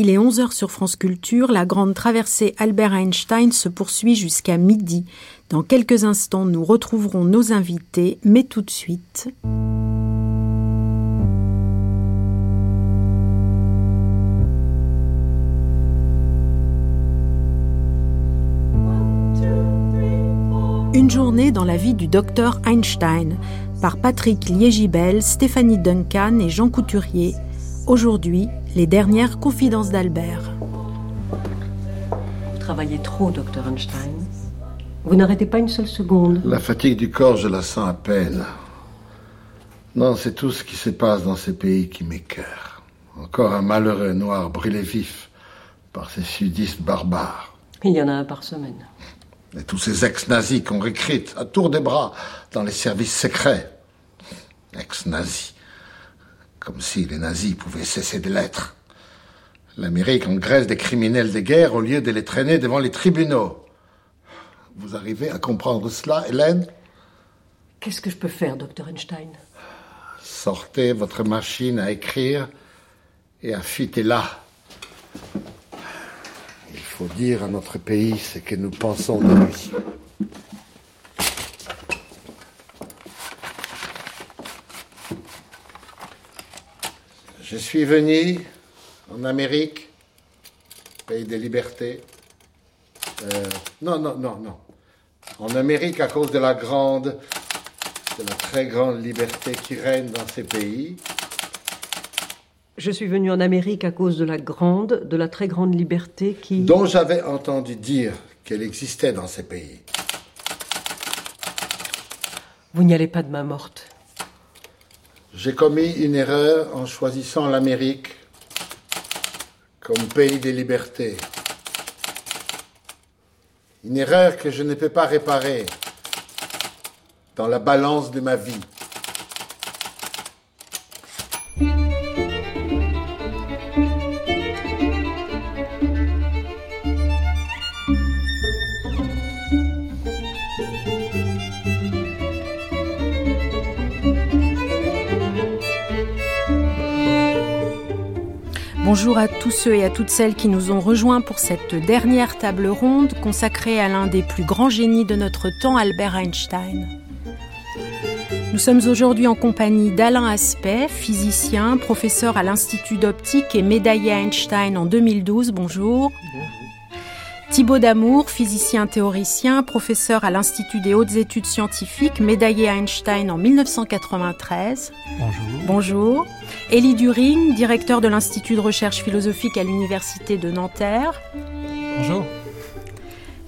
Il est 11h sur France Culture. La grande traversée Albert Einstein se poursuit jusqu'à midi. Dans quelques instants, nous retrouverons nos invités, mais tout de suite. Une journée dans la vie du docteur Einstein par Patrick Liégibel, Stéphanie Duncan et Jean Couturier. Aujourd'hui, les dernières confidences d'Albert. Vous travaillez trop, docteur Einstein. Vous n'arrêtez pas une seule seconde. La fatigue du corps, je la sens à peine. Non, c'est tout ce qui se passe dans ces pays qui m'écœure. Encore un malheureux noir brûlé vif par ces sudistes barbares. Il y en a un par semaine. Et tous ces ex-nazis qu'on recrute à tour des bras dans les services secrets. Ex-nazis. Comme si les nazis pouvaient cesser de l'être. L'Amérique engraisse des criminels de guerre au lieu de les traîner devant les tribunaux. Vous arrivez à comprendre cela, Hélène? Qu'est-ce que je peux faire, docteur Einstein? Sortez votre machine à écrire et affûtez-la. Il faut dire à notre pays ce que nous pensons de lui. Je suis venu en Amérique, pays des libertés. Euh, non, non, non, non. En Amérique à cause de la grande, de la très grande liberté qui règne dans ces pays. Je suis venu en Amérique à cause de la grande, de la très grande liberté qui... Dont j'avais entendu dire qu'elle existait dans ces pays. Vous n'y allez pas de main morte. J'ai commis une erreur en choisissant l'Amérique comme pays des libertés. Une erreur que je ne peux pas réparer dans la balance de ma vie. Bonjour à tous ceux et à toutes celles qui nous ont rejoints pour cette dernière table ronde consacrée à l'un des plus grands génies de notre temps, Albert Einstein. Nous sommes aujourd'hui en compagnie d'Alain Aspect, physicien, professeur à l'Institut d'optique et médaillé Einstein en 2012. Bonjour. Thibaut Damour, physicien théoricien, professeur à l'Institut des hautes études scientifiques, médaillé Einstein en 1993. Bonjour. Bonjour. Élie During, directeur de l'Institut de recherche philosophique à l'Université de Nanterre. Bonjour.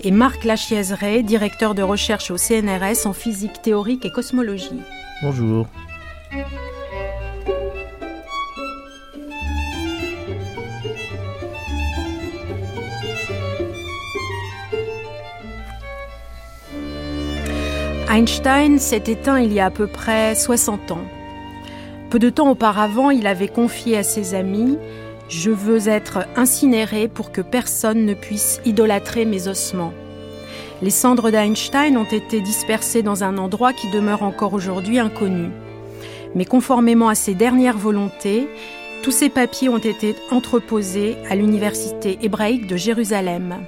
Et Marc Lachiezeret, directeur de recherche au CNRS en physique théorique et cosmologie. Bonjour. Einstein s'est éteint il y a à peu près 60 ans. Peu de temps auparavant, il avait confié à ses amis Je veux être incinéré pour que personne ne puisse idolâtrer mes ossements. Les cendres d'Einstein ont été dispersées dans un endroit qui demeure encore aujourd'hui inconnu. Mais conformément à ses dernières volontés, tous ces papiers ont été entreposés à l'université hébraïque de Jérusalem.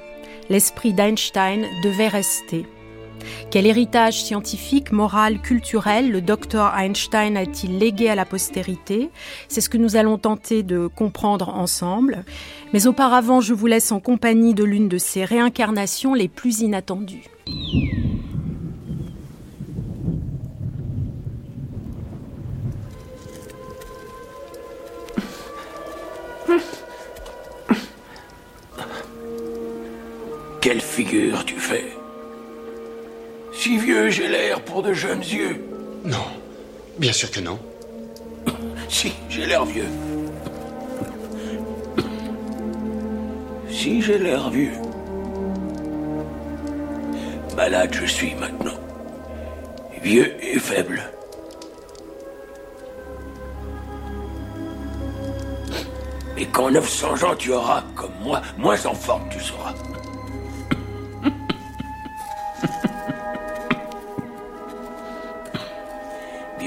L'esprit d'Einstein devait rester. Quel héritage scientifique, moral, culturel le docteur Einstein a-t-il légué à la postérité? C'est ce que nous allons tenter de comprendre ensemble. Mais auparavant, je vous laisse en compagnie de l'une de ces réincarnations les plus inattendues. Quelle figure tu fais? Si vieux j'ai l'air pour de jeunes yeux. Non, bien sûr que non. Si, j'ai l'air vieux. Si j'ai l'air vieux. Malade je suis maintenant. Vieux et faible. Et quand 900 ans tu auras comme moi, moins en forme tu seras.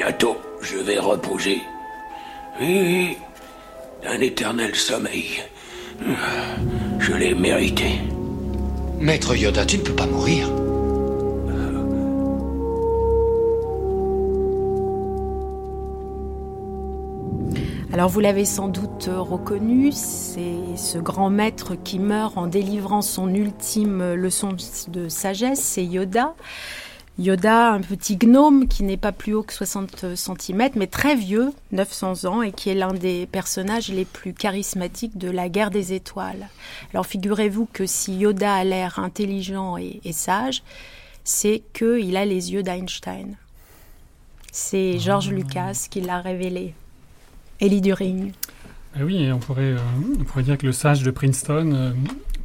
Bientôt, je vais reposer. Oui, oui, un éternel sommeil. Je l'ai mérité. Maître Yoda, tu ne peux pas mourir. Alors vous l'avez sans doute reconnu, c'est ce grand maître qui meurt en délivrant son ultime leçon de sagesse, c'est Yoda. Yoda, un petit gnome qui n'est pas plus haut que 60 cm, mais très vieux, 900 ans, et qui est l'un des personnages les plus charismatiques de la guerre des étoiles. Alors figurez-vous que si Yoda a l'air intelligent et, et sage, c'est qu'il a les yeux d'Einstein. C'est George Lucas qui l'a révélé. Ellie During. Eh oui, on pourrait, euh, on pourrait dire que le sage de Princeton euh,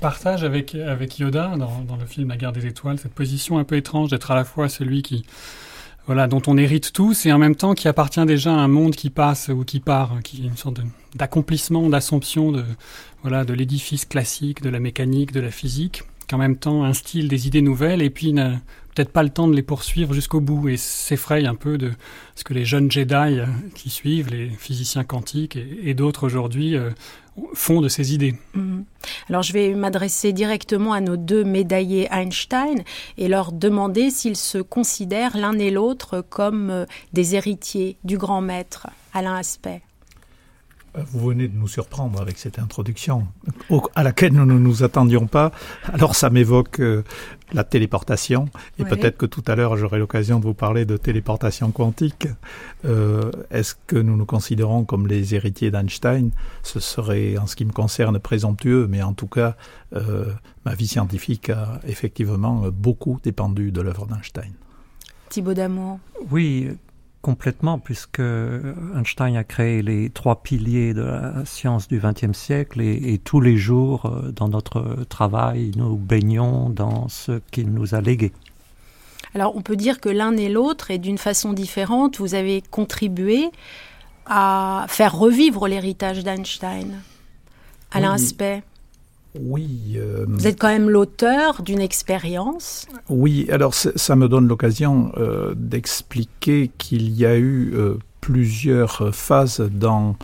partage avec, avec Yoda dans, dans, le film La guerre des étoiles cette position un peu étrange d'être à la fois celui qui, voilà, dont on hérite tous et en même temps qui appartient déjà à un monde qui passe ou qui part, qui est une sorte d'accomplissement, d'assomption de, voilà, de l'édifice classique, de la mécanique, de la physique, qui en même temps instille des idées nouvelles et puis peut-être pas le temps de les poursuivre jusqu'au bout et s'effraye un peu de ce que les jeunes Jedi euh, qui suivent, les physiciens quantiques et, d'autres aujourd'hui, euh, font de ces idées. Mmh. Alors je vais m'adresser directement à nos deux médaillés Einstein et leur demander s'ils se considèrent l'un et l'autre comme euh, des héritiers du grand maître, Alain Aspect. Vous venez de nous surprendre avec cette introduction à laquelle nous ne nous attendions pas. Alors ça m'évoque euh, la téléportation et ouais. peut-être que tout à l'heure j'aurai l'occasion de vous parler de téléportation quantique. Euh, Est-ce que nous nous considérons comme les héritiers d'Einstein? Ce serait en ce qui me concerne présomptueux, mais en tout cas euh, ma vie scientifique a effectivement beaucoup dépendu de l'œuvre d'Einstein. Thibaut Damour. Oui, complètement, puisque Einstein a créé les trois piliers de la science du XXe siècle et, et, tous les jours, euh, dans notre travail, nous baignons dans ce qu'il nous a légué. Alors on peut dire que l'un et l'autre, et d'une façon différente, vous avez contribué à faire revivre l'héritage d'Einstein. Alain oui. Aspect. Oui. Euh, Vous êtes quand même l'auteur d'une expérience. Oui, alors ça me donne l'occasion euh, d'expliquer qu'il y a eu euh, plusieurs phases dans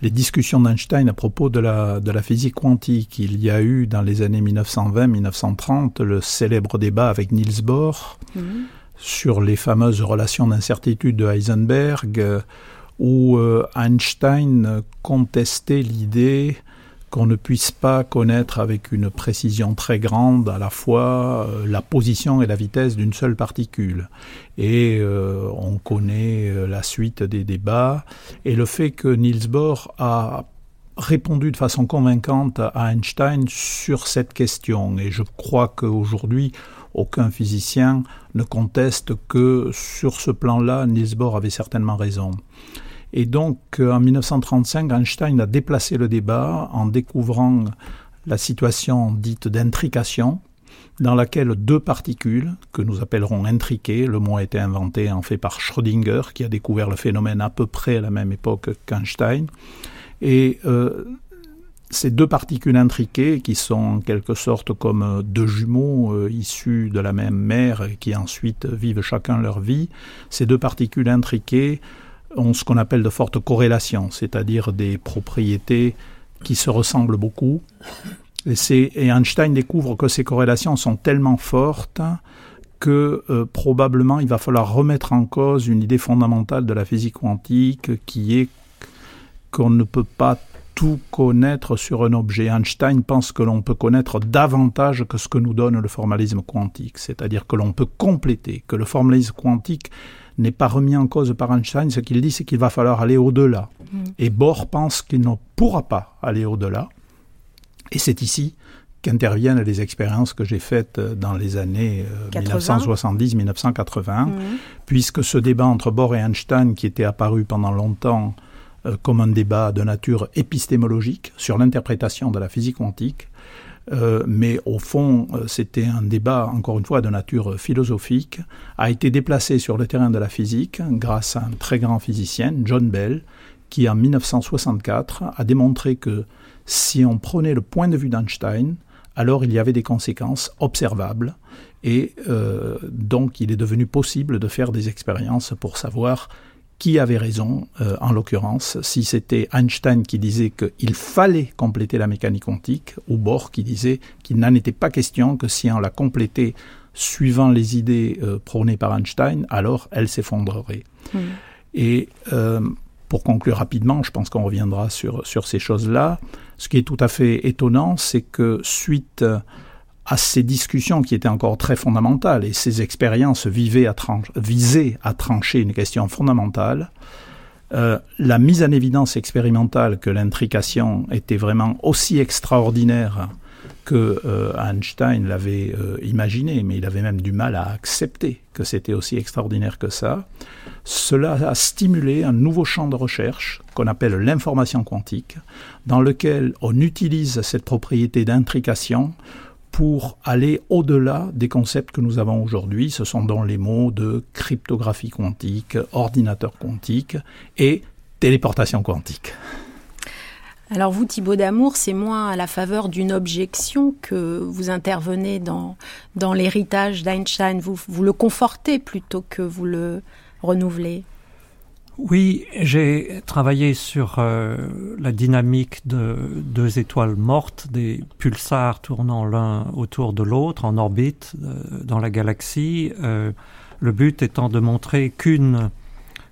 les discussions d'Einstein à propos de la, de la physique quantique. Il y a eu dans les années 1920-1930 le célèbre débat avec Niels Bohr mmh. sur les fameuses relations d'incertitude de Heisenberg, où Einstein contestait l'idée qu'on ne puisse pas connaître avec une précision très grande à la fois euh, la position et la vitesse d'une seule particule. Et euh, on connaît euh, la suite des débats et le fait que Niels Bohr a répondu de façon convaincante à Einstein sur cette question. Et je crois qu'aujourd'hui, aucun physicien ne conteste que sur ce plan-là, Niels Bohr avait certainement raison. Et donc, euh, en 1935, Einstein a déplacé le débat en découvrant la situation dite d'intrication, dans laquelle deux particules, que nous appellerons intriquées, le mot a été inventé en fait par Schrödinger, qui a découvert le phénomène à peu près à la même époque qu'Einstein, et euh, ces deux particules intriquées, qui sont en quelque sorte comme deux jumeaux euh, issus de la même mère et qui ensuite vivent chacun leur vie, ces deux particules intriquées ont ce qu'on appelle de fortes corrélations, c'est-à-dire des propriétés qui se ressemblent beaucoup. Et, et, Einstein découvre que ces corrélations sont tellement fortes que euh, probablement il va falloir remettre en cause une idée fondamentale de la physique quantique qui est qu'on ne peut pas tout connaître sur un objet. Einstein pense que l'on peut connaître davantage que ce que nous donne le formalisme quantique, c'est-à-dire que l'on peut compléter, que le formalisme quantique n'est pas remis en cause par Einstein. Ce qu'il dit, c'est qu'il va falloir aller au-delà. Mmh. Et Bohr pense qu'il ne pourra pas aller au-delà. Et c'est ici qu'interviennent les expériences que j'ai faites dans les années 1970-1980, mmh. puisque ce débat entre Bohr et Einstein, qui était apparu pendant longtemps euh, comme un débat de nature épistémologique sur l'interprétation de la physique quantique, euh, mais au fond, euh, c'était un débat, encore une fois, de nature philosophique, a été déplacé sur le terrain de la physique grâce à un très grand physicien, John Bell, qui en 1964 a démontré que si on prenait le point de vue d'Einstein, alors il y avait des conséquences observables, et euh, donc il est devenu possible de faire des expériences pour savoir qui avait raison, euh, en l'occurrence, si c'était Einstein qui disait qu'il fallait compléter la mécanique quantique, ou Bohr qui disait qu'il n'en était pas question, que si on la complétait suivant les idées euh, prônées par Einstein, alors elle s'effondrerait. Hmm. Et euh, pour conclure rapidement, je pense qu'on reviendra sur, sur ces choses-là. Ce qui est tout à fait étonnant, c'est que suite à ces discussions qui étaient encore très fondamentales et ces expériences à, visaient à trancher une question fondamentale, euh, la mise en évidence expérimentale que l'intrication était vraiment aussi extraordinaire que euh, Einstein l'avait euh, imaginé, mais il avait même du mal à accepter que c'était aussi extraordinaire que ça. Cela a stimulé un nouveau champ de recherche qu'on appelle l'information quantique, dans lequel on utilise cette propriété d'intrication pour aller au-delà des concepts que nous avons aujourd'hui. Ce sont donc les mots de cryptographie quantique, ordinateur quantique et téléportation quantique. Alors vous, Thibaut Damour, c'est moins à la faveur d'une objection que vous intervenez dans, dans l'héritage d'Einstein. Vous, vous le confortez plutôt que vous le renouvelez. Oui, j'ai travaillé sur euh, la dynamique de deux étoiles mortes, des pulsars tournant l'un autour de l'autre en orbite euh, dans la galaxie. Euh, le but étant de montrer qu'une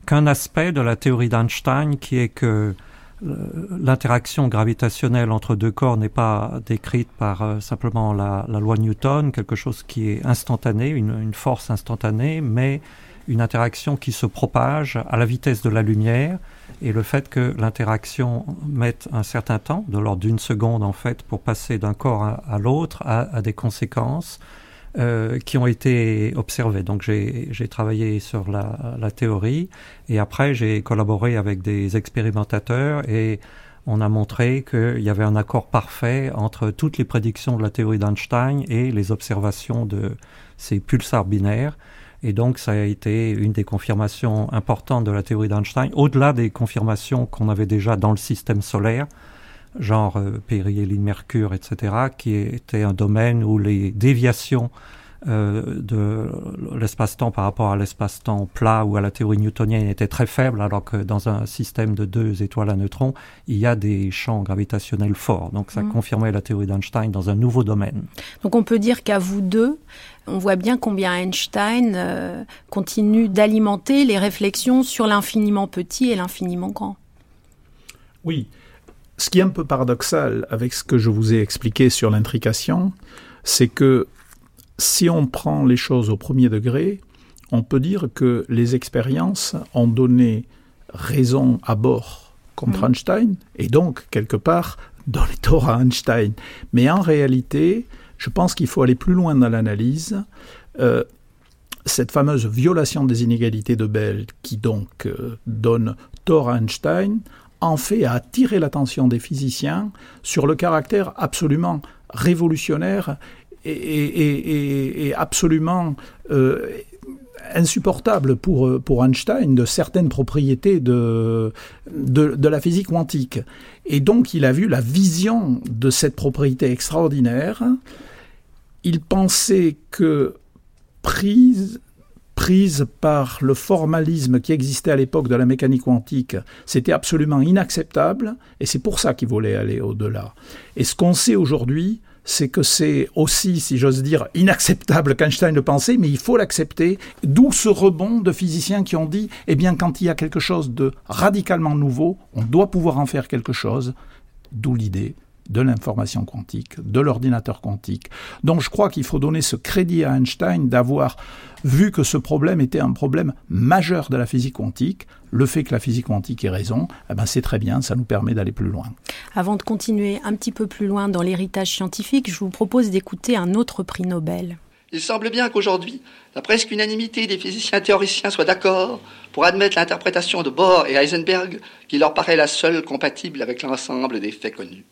qu'un aspect de la théorie d'Einstein, qui est que l'interaction gravitationnelle entre deux corps n'est pas décrite par simplement la, loi Newton, quelque chose qui est instantané, une force instantanée, mais une interaction qui se propage à la vitesse de la lumière et le fait que l'interaction mette un certain temps, de l'ordre d'une seconde en fait, pour passer d'un corps à, l'autre, a, des conséquences euh, qui ont été observées. Donc j'ai travaillé sur la, la, théorie et après j'ai collaboré avec des expérimentateurs et on a montré qu'il y avait un accord parfait entre toutes les prédictions de la théorie d'Einstein et les observations de ces pulsars binaires. Et donc, ça a été une des confirmations importantes de la théorie d'Einstein, au-delà des confirmations qu'on avait déjà dans le système solaire, genre euh, périhélie Mercure, etc., qui était un domaine où les déviations euh, de l'espace-temps par rapport à l'espace-temps plat ou à la théorie newtonienne était très faible, alors que dans un système de deux étoiles à neutrons, il y a des champs gravitationnels forts. Donc ça mmh. confirmait la théorie d'Einstein dans un nouveau domaine. Donc on peut dire qu'à vous deux, on voit bien combien Einstein euh, continue d'alimenter les réflexions sur l'infiniment petit et l'infiniment grand. Oui. Ce qui est un peu paradoxal avec ce que je vous ai expliqué sur l'intrication, c'est que si on prend les choses au premier degré, on peut dire que les expériences ont donné raison à bord contre mm. Einstein, et donc, quelque part, donné tort à Einstein. Mais en réalité, je pense qu'il faut aller plus loin dans l'analyse. Euh, cette fameuse violation des inégalités de Bell, qui donc euh, donne tort à Einstein, en fait a attiré l'attention des physiciens sur le caractère absolument révolutionnaire est, absolument euh, insupportable pour, pour Einstein de certaines propriétés de, de, la physique quantique. Et donc il a vu la vision de cette propriété extraordinaire. Il pensait que prise, prise par le formalisme qui existait à l'époque de la mécanique quantique, c'était absolument inacceptable, et c'est pour ça qu'il voulait aller au-delà. Et ce qu'on sait aujourd'hui, c'est que c'est aussi, si j'ose dire, inacceptable qu'Einstein le pensait, mais il faut l'accepter. D'où ce rebond de physiciens qui ont dit, eh bien, quand il y a quelque chose de radicalement nouveau, on doit pouvoir en faire quelque chose. D'où l'idée de l'information quantique, de l'ordinateur quantique. Donc je crois qu'il faut donner ce crédit à Einstein d'avoir vu que ce problème était un problème majeur de la physique quantique. Le fait que la physique quantique ait raison, eh ben c'est très bien, ça nous permet d'aller plus loin. Avant de continuer un petit peu plus loin dans l'héritage scientifique, je vous propose d'écouter un autre prix Nobel. Il semble bien qu'aujourd'hui, la presque unanimité des physiciens théoriciens soit d'accord pour admettre l'interprétation de Bohr et Heisenberg qui leur paraît la seule compatible avec l'ensemble des faits connus.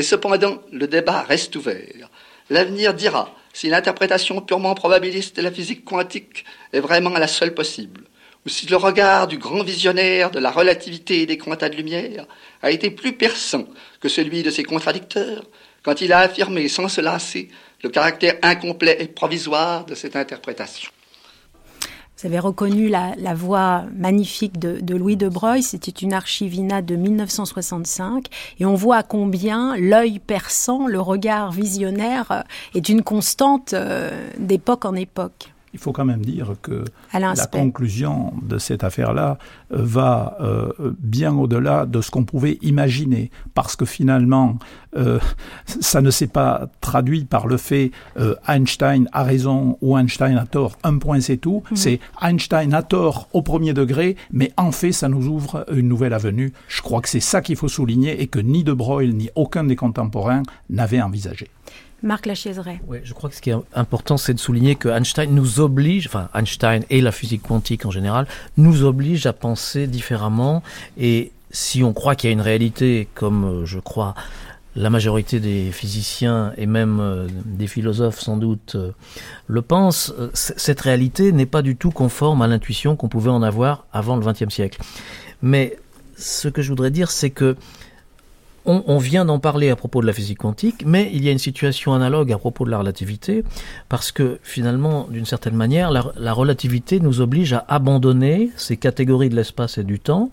Et cependant, le débat reste ouvert. L'avenir dira si l'interprétation purement probabiliste de la physique quantique est vraiment la seule possible, ou si le regard du grand visionnaire de la relativité des quantas de lumière a été plus perçant que celui de ses contradicteurs quand il a affirmé sans se lasser le caractère incomplet et provisoire de cette interprétation. Vous avez reconnu la, voix magnifique de, Louis de Broglie, c'était une archivina de 1965, et on voit combien l'œil perçant, le regard visionnaire euh, est une constante euh, d'époque en époque. Il faut quand même dire que la conclusion de cette affaire-là euh, va euh, bien au-delà de ce qu'on pouvait imaginer, parce que finalement, euh, ça ne s'est pas traduit par le fait Einstein a raison ou Einstein a tort. Un point, c'est tout. Mhm. C'est Einstein a tort au premier degré, mais en fait, ça nous ouvre une nouvelle avenue. Je crois que c'est ça qu'il faut souligner et que ni De Broglie ni aucun des contemporains n'avait envisagé. Marc Lachaiseret. Oui, je crois que ce qui est important, c'est de souligner que Einstein nous oblige, enfin Einstein et la physique quantique en général, nous oblige à penser différemment. Et si on croit qu'il y a une réalité, comme euh, je crois la majorité des physiciens et même euh, des philosophes sans doute euh, le pensent, cette réalité n'est pas du tout conforme à l'intuition qu'on pouvait en avoir avant le XXe siècle. Mais ce que je voudrais dire, c'est que on, vient d'en parler à propos de la physique quantique, mais il y a une situation analogue à propos de la relativité, parce que finalement, d'une certaine manière, la, relativité nous oblige à abandonner ces catégories de l'espace et du temps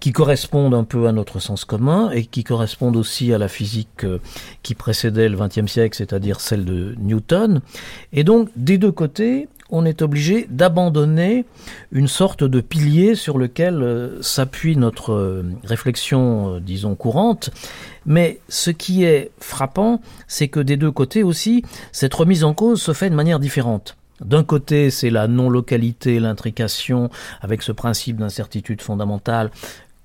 qui correspondent un peu à notre sens commun et qui correspondent aussi à la physique euh, qui précédait le XXe siècle, c'est-à-dire celle de Newton. Et donc, des deux côtés, on est obligé d'abandonner une sorte de pilier sur lequel euh, s'appuie notre euh, réflexion, disons, courante. Mais ce qui est frappant, c'est que des deux côtés aussi, cette remise en cause se fait de manière différente. D'un côté, c'est la non-localité, l'intrication, avec ce principe d'incertitude fondamentale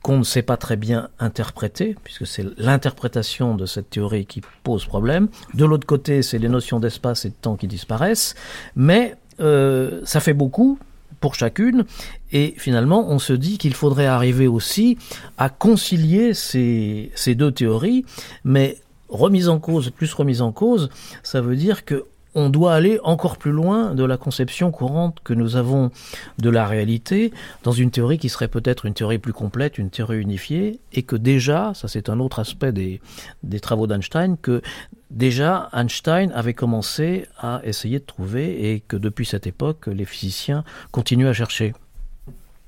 qu'on ne sait pas très bien interpréter, puisque c'est l'interprétation de cette théorie qui pose problème. De l'autre côté, c'est les notions d'espace et de temps qui disparaissent. Mais euh, ça fait beaucoup pour chacune, et finalement on se dit qu'il faudrait arriver aussi à concilier ces, ces deux théories, mais remise en cause plus remise en cause, ça veut dire que on doit aller encore plus loin de la conception courante que nous avons de la réalité dans une théorie qui serait peut-être une théorie plus complète, une théorie unifiée, et que déjà, ça c'est un autre aspect des, des travaux d'Einstein, que déjà Einstein avait commencé à essayer de trouver et que depuis cette époque, les physiciens continuent à chercher.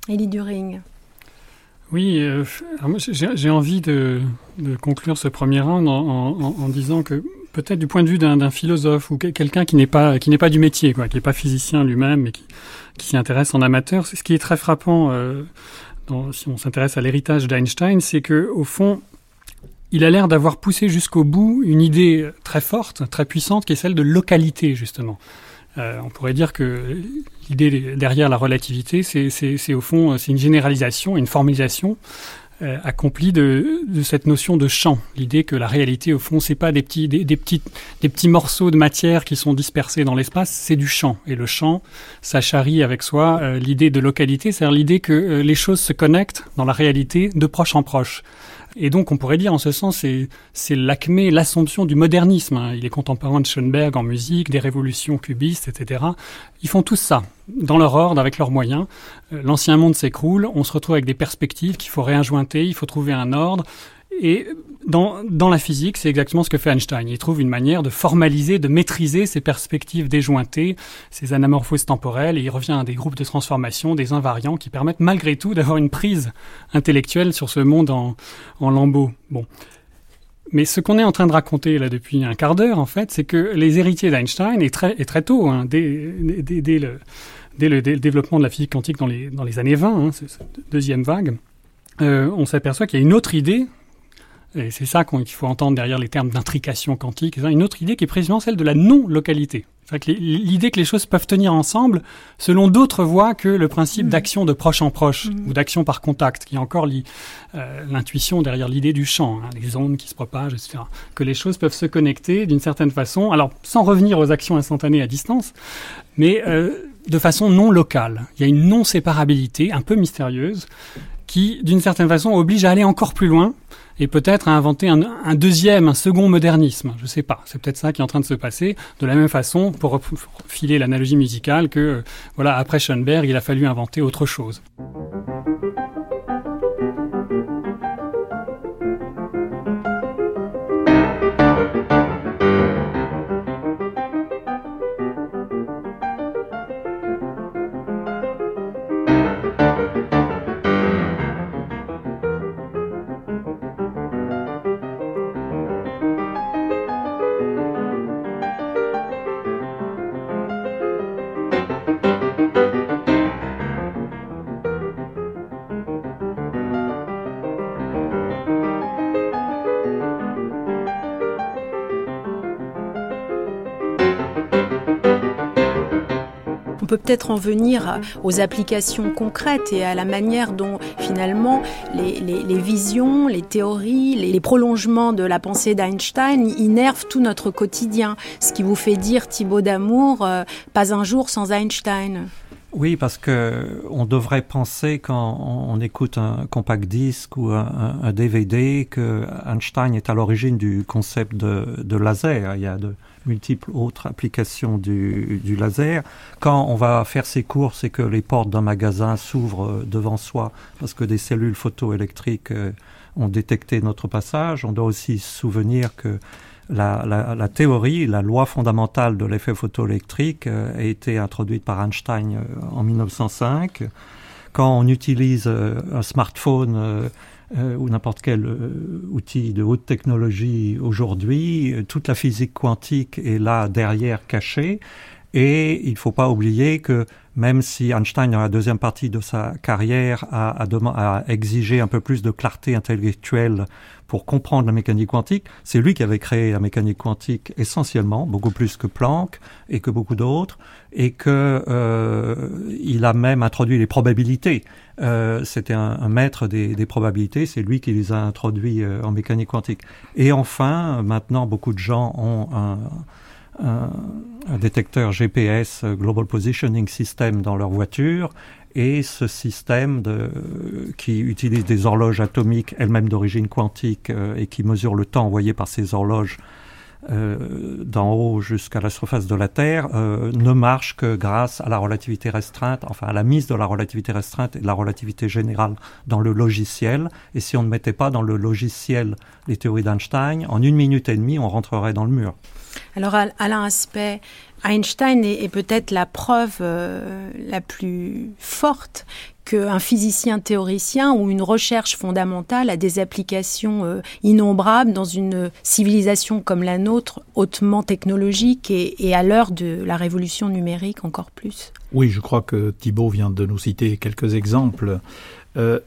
Elie During. Oui, euh, j'ai envie de, conclure ce premier round en disant que peut-être du point de vue d'un philosophe ou quelqu'un qui n'est pas du métier, quoi, qui n'est pas physicien lui-même, mais qui, s'y intéresse en amateur. Ce qui est très frappant, euh, si on s'intéresse à l'héritage d'Einstein, c'est que au fond, il a l'air d'avoir poussé jusqu'au bout une idée très forte, très puissante, qui est celle de localité justement. Euh, on pourrait dire que l'idée derrière la relativité, c'est au fond c'est une généralisation, une formalisation euh, accompli de, de, cette notion de champ. L'idée que la réalité, au fond, c'est pas des petits, des, petits, des petits morceaux de matière qui sont dispersés dans l'espace, c'est du champ. Et le champ, ça charrie avec soi euh, l'idée de localité, c'est-à-dire l'idée que euh, les choses se connectent dans la réalité de proche en proche. Et donc, on pourrait dire, en ce sens, c'est l'acmé, l'assomption du modernisme. Hein. Il est contemporain de Schoenberg en musique, des révolutions cubistes, etc. Ils font tous ça, dans leur ordre, avec leurs moyens. Euh, l'ancien monde s'écroule, on se retrouve avec des perspectives qu'il faut réinjointer, il faut trouver un ordre. Et dans, la physique, c'est exactement ce que fait Einstein. Il trouve une manière de formaliser, de maîtriser ces perspectives déjointées, ces anamorphoses temporelles, et il revient à des groupes de transformation, des invariants, qui permettent malgré tout d'avoir une prise intellectuelle sur ce monde en, lambeaux. Bon. Mais ce qu'on est en train de raconter là depuis un quart d'heure, en fait, c'est que les héritiers d'Einstein, et très, et très tôt, hein, dès, le, développement de la physique quantique dans les, dans les années 20, hein, cette deuxième vague, euh, on s'aperçoit qu'il y a une autre idée et c'est ça qu'il faut entendre derrière les termes d'intrication quantique. Une autre idée qui est précisément celle de la non-localité. L'idée que les choses peuvent tenir ensemble selon d'autres voies que le principe mm. d'action de proche en proche mm. ou d'action par contact, qui est encore euh, l'intuition derrière l'idée du champ, hein, les ondes qui se propagent, etc. Que les choses peuvent se connecter d'une certaine façon, alors sans revenir aux actions instantanées à distance, mais euh, de façon non locale. Il y a une non-séparabilité un peu mystérieuse qui, d'une certaine façon, oblige à aller encore plus loin et peut-être à inventer un, un, deuxième, un second modernisme. Je sais pas. C'est peut-être ça qui est en train de se passer. De la même façon, pour filer l'analogie musicale, que euh, voilà, après Schoenberg, il a fallu inventer autre chose. Peut-être en venir aux applications concrètes et à la manière dont finalement les, visions, les théories, les, prolongements de la pensée d'Einstein innervent tout notre quotidien. Ce qui vous fait dire, Thibaut d'Amour, euh, pas un jour sans Einstein. Oui, parce que on devrait penser quand on écoute un compact disque ou un, DVD que Einstein est à l'origine du concept de, laser. Il y a de multiples autres applications du, laser. Quand on va faire ses courses et que les portes d'un magasin s'ouvrent devant soi parce que des cellules photoélectriques euh, ont détecté notre passage, on doit aussi se souvenir que la, théorie, la loi fondamentale de l'effet photoélectrique euh, a été introduite par Einstein euh, en 1905. Quand on utilise euh, un smartphone ou n'importe quel outil de haute technologie aujourd'hui, toute la physique quantique est là derrière cachée. Et il ne faut pas oublier que même si Einstein, dans la deuxième partie de sa carrière, a, a, exigé un peu plus de clarté intellectuelle pour comprendre la mécanique quantique, c'est lui qui avait créé la mécanique quantique essentiellement, beaucoup plus que Planck et que beaucoup d'autres, et que euh, il a même introduit les probabilités. Euh, C'était un, un, maître des, des probabilités, c'est lui qui les a introduits euh, en mécanique quantique. Et enfin, maintenant, beaucoup de gens ont un un, détecteur GPS, euh, Global Positioning System, dans leur voiture. Et ce système de, qui utilise des horloges atomiques, elles-mêmes d'origine quantique, euh, et qui mesure le temps envoyé par ces horloges euh, d'en haut jusqu'à la surface de la Terre, ne marche que grâce à la relativité restreinte, enfin à la mise de la relativité restreinte et de la relativité générale dans le logiciel. Et si on ne mettait pas dans le logiciel les théories d'Einstein, en une minute et demie, on rentrerait dans le mur. Alors, Alain Aspect, Einstein est, peut-être la preuve euh, la plus forte qu'un physicien théoricien ou une recherche fondamentale a des applications euh, innombrables dans une civilisation comme la nôtre, hautement technologique et, à l'heure de la révolution numérique encore plus. Oui, je crois que Thibault vient de nous citer quelques exemples. Euh,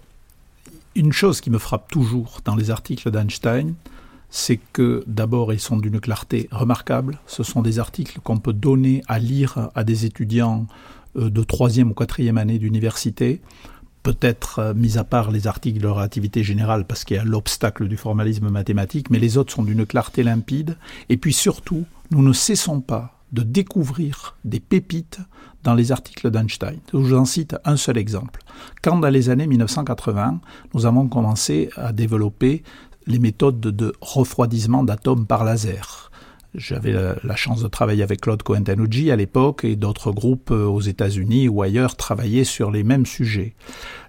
une chose qui me frappe toujours dans les articles d'Einstein, c'est que d'abord ils sont d'une clarté remarquable. Ce sont des articles qu'on peut donner à lire à des étudiants euh, de troisième ou quatrième année d'université. Peut-être euh, mis à part les articles de relativité générale parce qu'il y a l'obstacle du formalisme mathématique, mais les autres sont d'une clarté limpide. Et puis surtout, nous ne cessons pas de découvrir des pépites dans les articles d'Einstein. Je vous en cite un seul exemple. Quand dans les années 1980, nous avons commencé à développer les méthodes de refroidissement d'atomes par laser. J'avais la, chance de travailler avec Claude cohen à l'époque et d'autres groupes euh, aux États-Unis ou ailleurs travaillaient sur les mêmes sujets.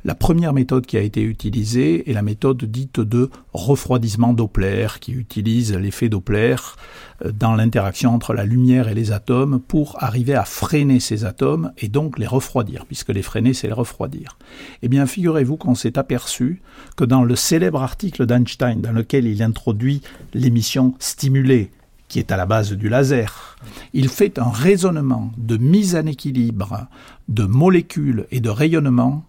La première méthode qui a été utilisée est la méthode dite de refroidissement Doppler, qui utilise l'effet Doppler euh, dans l'interaction entre la lumière et les atomes pour arriver à freiner ces atomes et donc les refroidir, puisque les freiner, c'est les refroidir. Eh bien, figurez-vous qu'on s'est aperçu que dans le célèbre article d'Einstein, dans lequel il introduit l'émission stimulée, qui est à la base du laser. Il fait un raisonnement de mise en équilibre de molécules et de rayonnement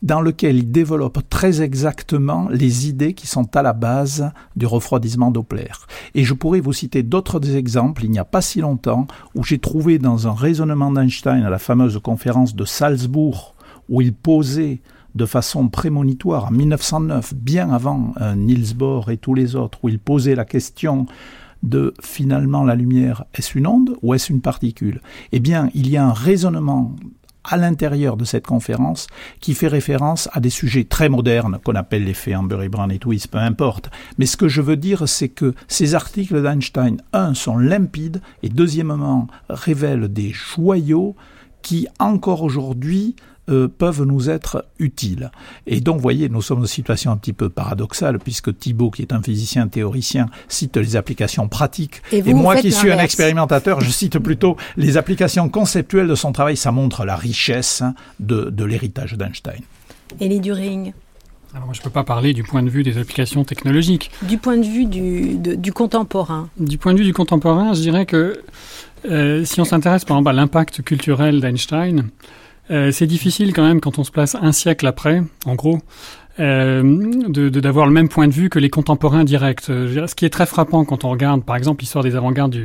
dans lequel il développe très exactement les idées qui sont à la base du refroidissement Doppler. Et je pourrais vous citer d'autres exemples, il n'y a pas si longtemps, où j'ai trouvé dans un raisonnement d'Einstein à la fameuse conférence de Salzbourg, où il posait de façon prémonitoire en 1909, bien avant euh, Niels Bohr et tous les autres, où il posait la question de finalement la lumière, est-ce une onde ou est-ce une particule? Eh bien, il y a un raisonnement à l'intérieur de cette conférence qui fait référence à des sujets très modernes qu'on appelle l'effet Amber-Brown et Twist, peu importe. Mais ce que je veux dire, c'est que ces articles d'Einstein, un, sont limpides et deuxièmement, révèlent des joyaux qui, encore aujourd'hui, euh, peuvent nous être utiles. Et donc, vous voyez, nous sommes dans une situation un petit peu paradoxale, puisque Thibault, qui est un physicien théoricien, cite les applications pratiques. Et, moi, qui suis un expérimentateur, je cite plutôt les applications conceptuelles de son travail. Ça montre la richesse hein, de, de l'héritage d'Einstein. Elie During alors moi, je ne peux pas parler du point de vue des applications technologiques. Du point de vue du, du contemporain. Du point de vue du contemporain, je dirais que euh, si on s'intéresse par exemple à l'impact culturel d'Einstein, euh, c'est difficile quand même quand on se place un siècle après, en gros, de d'avoir le même point de vue que les contemporains directs. Ce qui est très frappant quand on regarde, par exemple, l'histoire des avant-gardes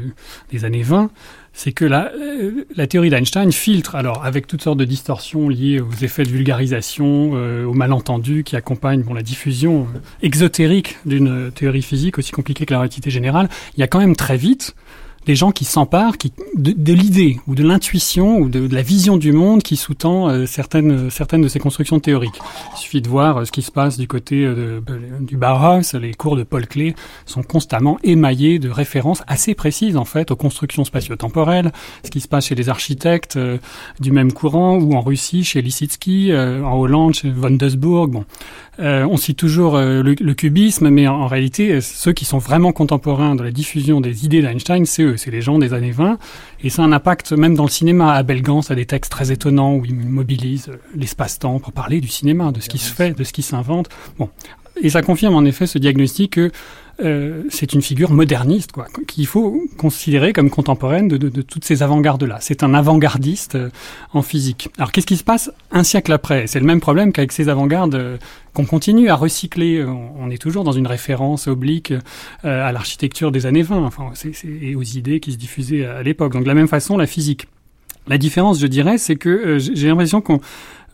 des années 20, c'est que la, euh, théorie d'Einstein filtre, alors avec toutes sortes de distorsions liées aux effets de vulgarisation, euh, aux malentendus qui accompagnent bon, la diffusion euh, exotérique d'une théorie physique aussi compliquée que la relativité générale, il y a quand même très vite des gens qui s'emparent qui, de, l'idée ou de l'intuition ou de, la vision du monde qui sous-tend euh, certaines, certaines de ces constructions théoriques. Il suffit de voir euh, ce qui se passe du côté euh, du Bauhaus. Les cours de Paul Klee sont constamment émaillés de références assez précises en fait aux constructions spatio-temporelles. Ce qui se passe chez les architectes du même courant ou en Russie chez Lissitsky, en Hollande chez von Duisburg. Bon, euh, on cite toujours euh, le, cubisme, mais en, réalité, euh, ceux qui sont vraiment contemporains de la diffusion des idées d'Einstein, c'est eux, c'est les gens des années 20. Et ça a un impact même dans le cinéma. Abel Gans a des textes très étonnants où il mobilise l'espace-temps pour parler du cinéma, de ce qui se fait, de ce qui s'invente. Bon. Et ça confirme en effet ce diagnostic que euh, c'est une figure moderniste, quoi, qu'il faut considérer comme contemporaine de, toutes ces avant-gardes-là. C'est un avant-gardiste euh, en physique. Alors qu'est-ce qui se passe un siècle après? C'est le même problème qu'avec ces avant-gardes euh, qu'on continue à recycler. On, est toujours dans une référence oblique à l'architecture des années 20, enfin, et aux idées qui se diffusaient à l'époque. Donc de la même façon, la physique. La différence, je dirais, c'est que j'ai l'impression qu'on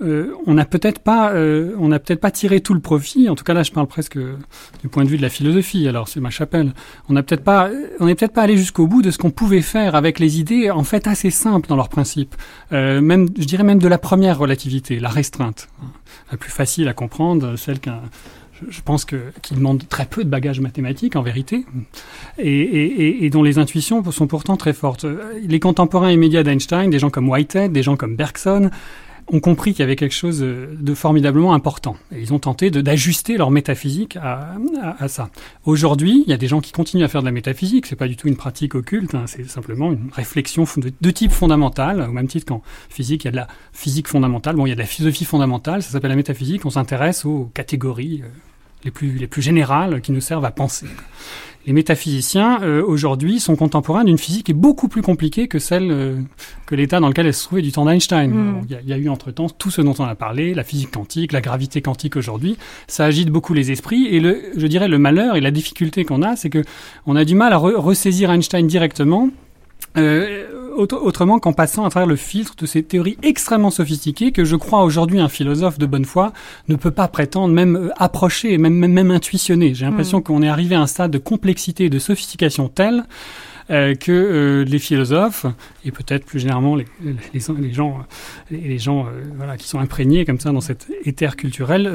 euh, on n'a peut-être pas, euh, on n'a peut-être pas tiré tout le profit. En tout cas, là, je parle presque du point de vue de la philosophie. Alors, c'est ma chapelle. On n'a peut-être pas, on n'est peut-être pas allé jusqu'au bout de ce qu'on pouvait faire avec les idées, en fait, assez simples dans leur principe. Euh, même, je dirais même de la première relativité, la restreinte, la plus facile à comprendre, celle qu'un je pense que qui demande très peu de bagages mathématiques en vérité, et, et, dont les intuitions sont pourtant très fortes. Les contemporains immédiats d'Einstein, des gens comme Whitehead, des gens comme Bergson, ont compris qu'il y avait quelque chose de formidablement important. Et ils ont tenté d'ajuster leur métaphysique à, à, ça. Aujourd'hui, il y a des gens qui continuent à faire de la métaphysique. C'est pas du tout une pratique occulte. Hein, c'est simplement une réflexion de, de, type fondamental. Au même titre qu'en physique, il y a de la physique fondamentale. Bon, il y a de la philosophie fondamentale. Ça s'appelle la métaphysique. On s'intéresse aux catégories euh, les plus, les plus générales qui nous servent à penser les métaphysiciens euh, aujourd'hui sont contemporains d'une physique qui est beaucoup plus compliquée que celle euh, que l'état dans lequel elle se trouvait du temps d'Einstein. Hmm. Il y, a eu entre-temps tout ce dont on a parlé, la physique quantique, la gravité quantique aujourd'hui. Ça agite beaucoup les esprits et le, je dirais le malheur et la difficulté qu'on a, c'est que on a du mal à ressaisir Einstein directement euh, autrement qu'en passant à travers le filtre de ces théories extrêmement sophistiquées que je crois aujourd'hui un philosophe de bonne foi ne peut pas prétendre même euh, approcher, même, même, même intuitionner. J'ai l'impression mm. qu'on est arrivé à un stade de complexité et de sophistication tel euh, que euh, les philosophes et peut-être plus généralement les, gens, les gens euh, voilà, qui sont imprégnés comme ça dans cet éther culturel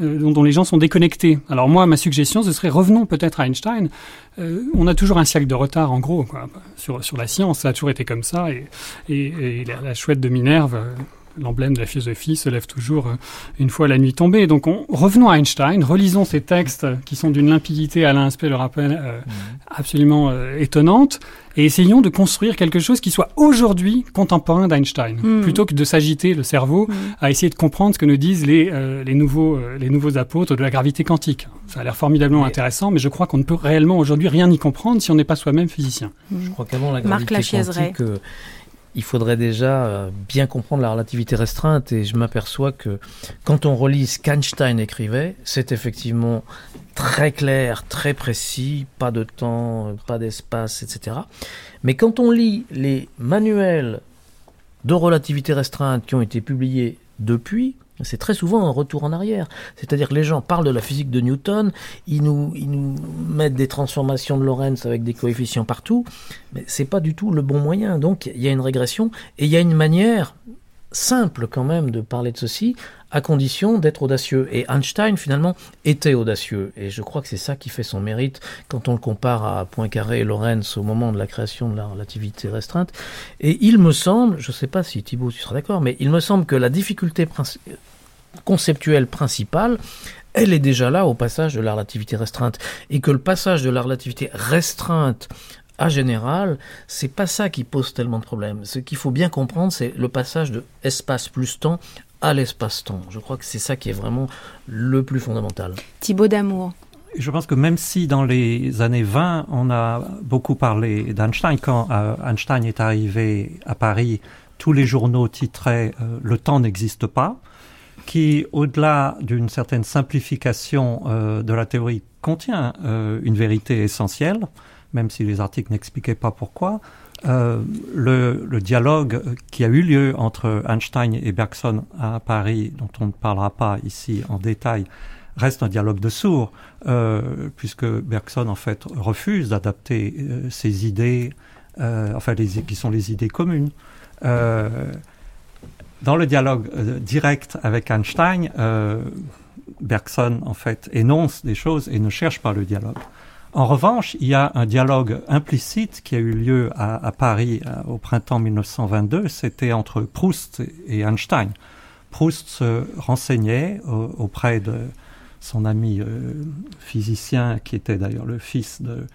dont, les gens sont déconnectés. Alors moi, ma suggestion, ce serait revenons peut-être à Einstein. on a toujours un siècle de retard en gros quoi, sur, sur la science, ça a toujours été comme ça et, la, chouette de Minerve l'emblème de la philosophie se lève toujours euh, une fois la nuit tombée. Donc revenons à Einstein, relisons ces textes qui sont d'une limpidité, Alain Aspect le rappel, euh, mhm. absolument euh, étonnante, et essayons de construire quelque chose qui soit aujourd'hui contemporain d'Einstein, mhm. plutôt que de s'agiter le cerveau mhm. à essayer de comprendre ce que nous disent les, les, nouveaux, les nouveaux apôtres de la gravité quantique. Ça a l'air formidablement intéressant, mais je crois qu'on ne peut réellement aujourd'hui rien y comprendre si on n'est pas soi-même physicien. Je crois qu'avant la gravité quantique il faudrait déjà euh, bien comprendre la relativité restreinte et je m'aperçois que quand on relit ce qu'Einstein écrivait, c'est effectivement très clair, très précis, pas de temps, pas d'espace, etc. Mais quand on lit les manuels de relativité restreinte qui ont été publiés depuis, c'est très souvent un retour en arrière. C'est-à-dire que les gens parlent de la physique de Newton, ils nous, ils nous mettent des transformations de Lorentz avec des coefficients partout, mais c'est pas du tout le bon moyen. Donc il y a une régression et il y a une manière simple quand même de parler de ceci, à condition d'être audacieux. Et Einstein, finalement, était audacieux. Et je crois que c'est ça qui fait son mérite quand on le compare à Poincaré et Lorentz au moment de la création de la relativité restreinte. Et il me semble, je ne sais pas si Thibault, tu seras d'accord, mais il me semble que la difficulté conceptuelle principale, elle est déjà là au passage de la relativité restreinte. Et que le passage de la relativité restreinte à général, c'est pas ça qui pose tellement de problèmes. Ce qu'il faut bien comprendre, c'est le passage de espace plus temps à l'espace-temps. Je crois que c'est ça qui est vraiment le plus fondamental. Thibaut d'amour. Je pense que même si dans les années 20, on a beaucoup parlé d'Einstein, quand euh, Einstein est arrivé à Paris, tous les journaux titraient euh, Le temps n'existe pas. Qui, au-delà d'une certaine simplification euh, de la théorie, contient euh, une vérité essentielle, même si les articles n'expliquaient pas pourquoi. Euh, le, dialogue qui a eu lieu entre Einstein et Bergson à Paris, dont on ne parlera pas ici en détail, reste un dialogue de sourds, puisque Bergson en fait refuse d'adapter ses idées, enfin qui sont les idées communes. Dans le dialogue euh, direct avec Einstein, Bergson en fait énonce des choses et ne cherche pas le dialogue. En revanche, il y a un dialogue implicite qui a eu lieu à, Paris au printemps 1922. C'était entre Proust et Einstein. Proust se renseignait auprès de son ami euh, physicien, qui était d'ailleurs le fils de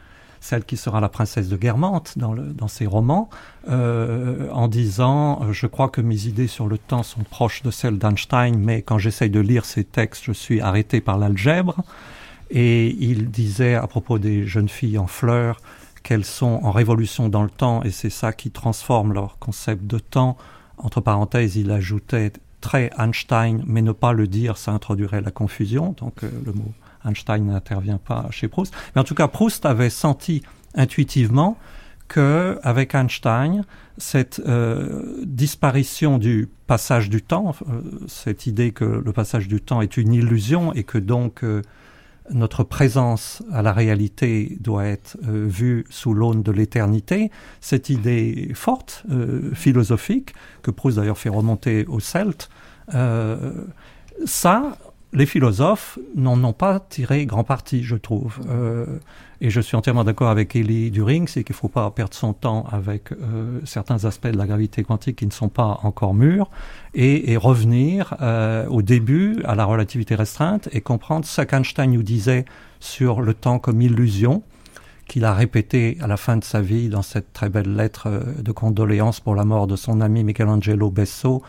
celle qui sera la princesse de Guermantes dans, dans ses romans, euh, en disant euh, Je crois que mes idées sur le temps sont proches de celles d'Einstein, mais quand j'essaye de lire ces textes, je suis arrêté par l'algèbre. Et il disait à propos des jeunes filles en fleurs qu'elles sont en révolution dans le temps, et c'est ça qui transforme leur concept de temps. Entre parenthèses, il ajoutait très Einstein, mais ne pas le dire, ça introduirait la confusion. Donc euh, le mot Einstein n'intervient pas chez Proust. Mais en tout cas, Proust avait senti intuitivement que avec Einstein, cette euh, disparition du passage du temps, euh, cette idée que le passage du temps est une illusion et que donc euh, notre présence à la réalité doit être vue sous l'aune de l'éternité, cette idée forte, philosophique, que Proust d'ailleurs fait remonter aux Celtes, ça, les philosophes n'en ont pas tiré grand parti, je trouve. Euh, et je suis entièrement d'accord avec Elie During, c'est qu'il ne faut pas perdre son temps avec euh, certains aspects de la gravité quantique qui ne sont pas encore mûrs, et, et revenir euh, au début à la relativité restreinte et comprendre ce qu'Einstein nous disait sur le temps comme illusion, qu'il a répété à la fin de sa vie dans cette très belle lettre euh, de condoléances pour la mort de son ami Michelangelo Besso,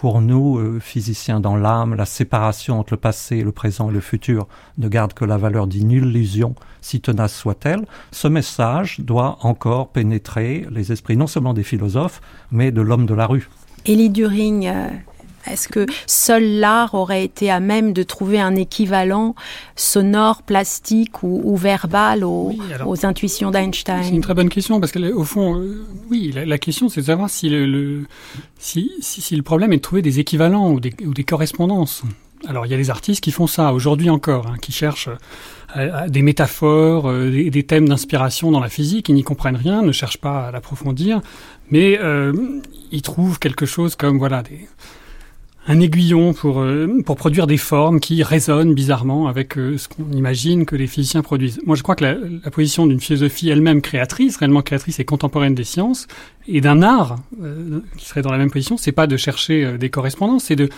pour nous, euh, physiciens dans l'âme, la séparation entre le passé, le présent et le futur ne garde que la valeur d'une illusion, si tenace soit-elle. Ce message doit encore pénétrer les esprits non seulement des philosophes, mais de l'homme de la rue. Élie During, euh, est-ce que seul l'art aurait été à même de trouver un équivalent sonore, plastique ou, ou verbal aux, oui, alors, aux intuitions d'Einstein C'est une très bonne question parce qu'au fond, euh, oui, la, la, question c'est de savoir si le, le si, si, si, le problème est de trouver des équivalents ou des, ou des correspondances. Alors il y a des artistes qui font ça aujourd'hui encore, hein, qui cherchent euh, des métaphores, euh, des, des, thèmes d'inspiration dans la physique, ils n'y comprennent rien, ne cherchent pas à l'approfondir, mais ils trouvent quelque chose comme voilà des un aiguillon pour, euh, pour produire des formes qui résonnent bizarrement avec euh, ce qu'on imagine que les physiciens produisent. Moi, je crois que la, la position d'une philosophie elle-même créatrice, réellement créatrice et contemporaine des sciences, et d'un art euh, qui serait dans la même position, c'est pas de chercher euh, des correspondances, c'est de,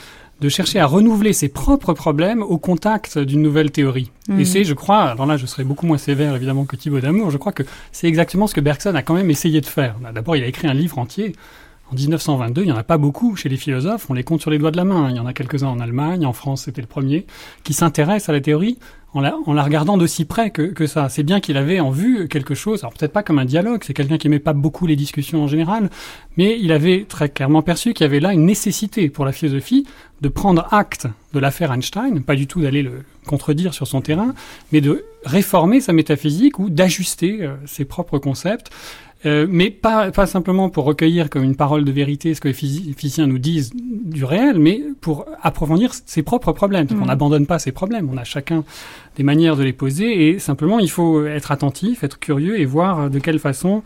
de chercher à renouveler ses propres problèmes au contact d'une nouvelle théorie. Mmh. Et c'est, je crois, alors là, je serais beaucoup moins sévère évidemment que Thibaut Damour, je crois que c'est exactement ce que Bergson a quand même essayé de faire. D'abord, il a écrit un livre entier en 1922, il n'y en a pas beaucoup chez les philosophes, on les compte sur les doigts de la main. Il y en a quelques-uns en Allemagne, en France, c'était le premier, qui s'intéressent à la théorie en la, regardant d'aussi près que, que ça. C'est bien qu'il avait en vue quelque chose, alors peut-être pas comme un dialogue, c'est quelqu'un qui aimait pas beaucoup les discussions en général, mais il avait très clairement perçu qu'il y avait là une nécessité pour la philosophie de prendre acte de l'affaire Einstein, pas du tout d'aller le contredire sur son terrain, mais de réformer sa métaphysique ou d'ajuster euh, ses propres concepts. Euh, mais pas, pas simplement pour recueillir comme une parole de vérité ce que les physiciens nous disent du réel, mais pour approfondir ses propres problèmes. Mmh. On n'abandonne pas ses problèmes, on a chacun des manières de les poser, et simplement il faut être attentif, être curieux et voir de quelle façon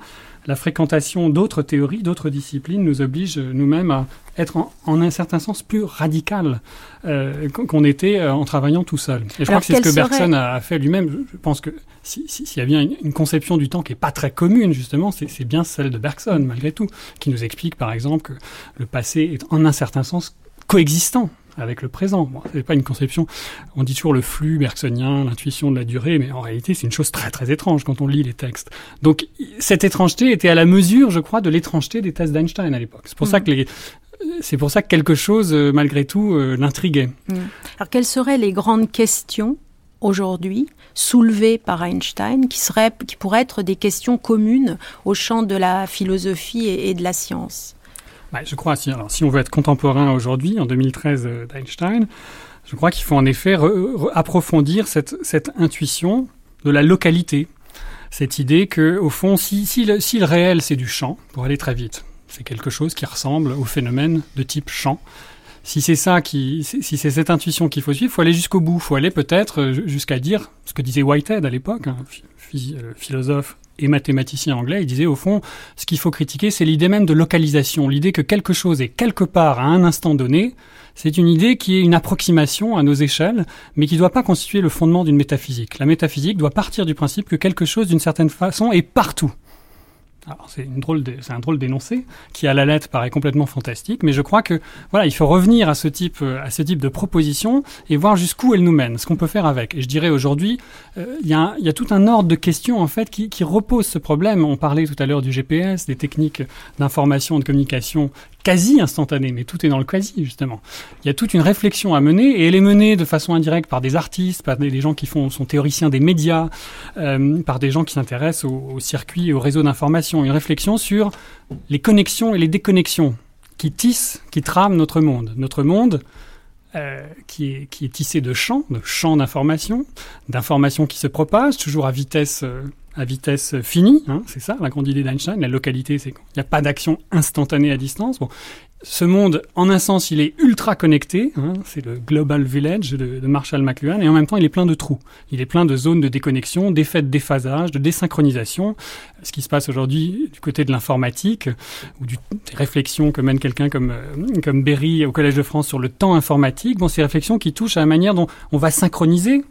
la fréquentation d'autres théories, d'autres disciplines nous oblige nous-mêmes à être en, en, un certain sens plus radical euh, qu'on était euh, en travaillant tout seul. Et je Alors crois que c'est ce que serait... Bergson a fait lui-même. Je pense que s'il si, si y a bien une, une, conception du temps qui est pas très commune, justement, c'est bien celle de Bergson, malgré tout, qui nous explique, par exemple, que le passé est en un certain sens coexistant avec le présent. Bon, c'est pas une conception. On dit toujours le flux bergsonien, l'intuition de la durée, mais en réalité, c'est une chose très très étrange quand on lit les textes. Donc, cette étrangeté était à la mesure, je crois, de l'étrangeté des thèses d'Einstein à l'époque. C'est pour mmh. ça que les c'est pour ça que quelque chose, euh, malgré tout, euh, l'intriguait. Mmh. Alors, quelles seraient les grandes questions aujourd'hui soulevées par Einstein qui, seraient, qui pourraient être des questions communes au champ de la philosophie et, et de la science? Je crois, si, alors, si on veut être contemporain aujourd'hui, en 2013 euh, d'Einstein, je crois qu'il faut en effet approfondir cette, intuition de la localité. Cette idée que, au fond, si, le, réel c'est du champ, pour aller très vite, c'est quelque chose qui ressemble au phénomène de type champ. Si c'est ça si c'est cette intuition qu'il faut suivre, faut aller jusqu'au bout. Faut aller peut-être euh, jusqu'à dire ce que disait Whitehead à l'époque, hein, philosophe et mathématicien anglais, il disait au fond, ce qu'il faut critiquer, c'est l'idée même de localisation, l'idée que quelque chose est quelque part à un instant donné, c'est une idée qui est une approximation à nos échelles, mais qui ne doit pas constituer le fondement d'une métaphysique. La métaphysique doit partir du principe que quelque chose, d'une certaine façon, est partout c'est une drôle, c'est un drôle d'énoncé qui à la lettre paraît complètement fantastique, mais je crois que voilà, il faut revenir à ce type, à ce type de proposition et voir jusqu'où elle nous mène, ce qu'on peut faire avec. Et je dirais aujourd'hui, euh, il y, a tout un ordre de questions en fait qui, qui repose ce problème. On parlait tout à l'heure du GPS, des techniques d'information, de communication quasi instantané, mais tout est dans le quasi justement. Il y a toute une réflexion à mener et elle est menée de façon indirecte par des artistes, par des, gens qui font, sont théoriciens des médias, euh, par des gens qui s'intéressent au, circuit et au réseau d'information. Une réflexion sur les connexions et les déconnexions qui tissent, qui trament notre monde. Notre monde, euh, qui, est, qui est tissé de champs, de champs d'information, d'informations qui se propagent, toujours à vitesse euh, à vitesse finie, hein, c'est ça la grande idée d'Einstein. La localité, c'est qu'il n'y a pas d'action instantanée à distance. Bon, ce monde, en un sens, il est ultra connecté. Hein, c'est le Global Village de, Marshall McLuhan, et en même temps, il est plein de trous. Il est plein de zones de déconnexion, d'effets de déphasage, de désynchronisation. Ce qui se passe aujourd'hui du côté de l'informatique ou des réflexions que mène quelqu'un comme euh, comme Berry au Collège de France sur le temps informatique. Bon, ces réflexions qui touchent à la manière dont on va synchroniser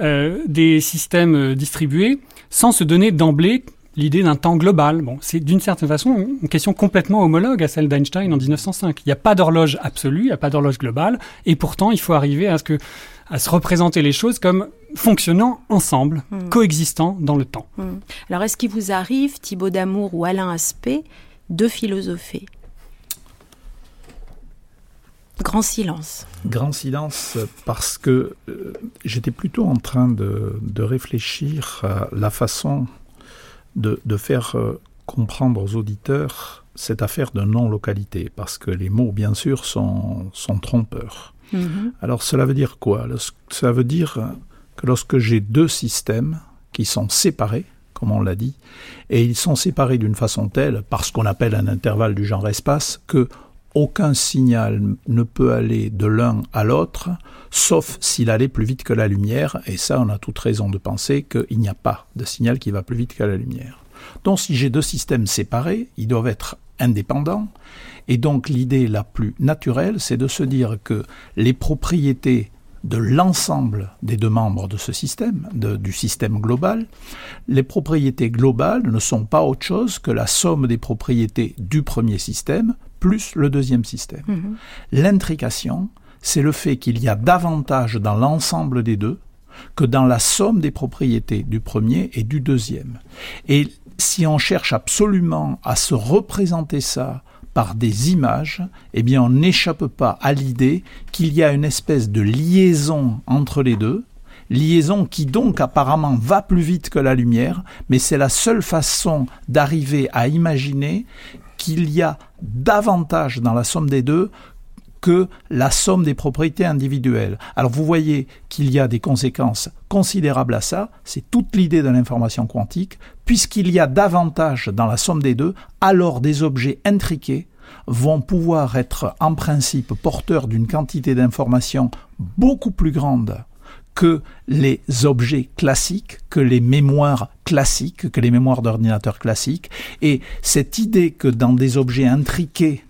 euh, des systèmes euh, distribués sans se donner d'emblée l'idée d'un temps global. Bon, c'est d'une certaine façon une question complètement homologue à celle d'Einstein en 1905. Il n'y a pas d'horloge absolue, il n'y a pas d'horloge globale, et pourtant il faut arriver à ce que à se représenter les choses comme fonctionnant ensemble, hmm. coexistant dans le temps. Hmm. Alors est-ce qu'il vous arrive, Thibaut Damour ou Alain Aspect, de philosopher Grand silence. Grand silence parce que euh, j'étais plutôt en train de, réfléchir à la façon de, faire euh, comprendre aux auditeurs cette affaire de non-localité, parce que les mots, bien sûr, sont, trompeurs. Mm-hmm. Alors cela veut dire quoi? Cela veut dire que lorsque j'ai deux systèmes qui sont séparés, comme on l'a dit, et ils sont séparés d'une façon telle, par ce qu'on appelle un intervalle du genre espace, que aucun signal ne peut aller de l'un à l'autre, sauf s'il allait plus vite que la lumière, et ça on a toute raison de penser qu'il n'y a pas de signal qui va plus vite que la lumière. Donc si j'ai deux systèmes séparés, ils doivent être indépendants, et donc l'idée la plus naturelle, c'est de se dire que les propriétés de l'ensemble des deux membres de ce système, du système global, les propriétés globales ne sont pas autre chose que la somme des propriétés du premier système plus le deuxième système. Mhm. L'intrication, c'est le fait qu'il y a davantage dans l'ensemble des deux que dans la somme des propriétés du premier et du deuxième. Et si on cherche absolument à se représenter ça par des images, eh bien on n'échappe pas à l'idée qu'il y a une espèce de liaison entre les deux, liaison qui donc apparemment va plus vite que la lumière, mais c'est la seule façon d'arriver à imaginer qu'il y a davantage dans la somme des deux que la somme des propriétés individuelles. Alors vous voyez qu'il y a des conséquences considérables à ça, c'est toute l'idée de l'information quantique, puisqu'il y a davantage dans la somme des deux, alors des objets intriqués vont pouvoir être en principe porteurs d'une quantité d'informations beaucoup plus grande que les objets classiques, que les mémoires classiques, que les mémoires d'ordinateur classiques. Et cette idée que dans des objets intriqués,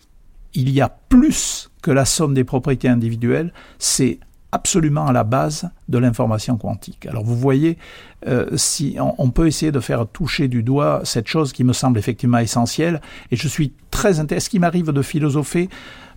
il y a plus que la somme des propriétés individuelles, c'est absolument à la base de l'information quantique. Alors vous voyez, euh, si on, peut essayer de faire toucher du doigt cette chose qui me semble effectivement essentielle, et je suis très intéressé. Ce qui m'arrive de philosopher,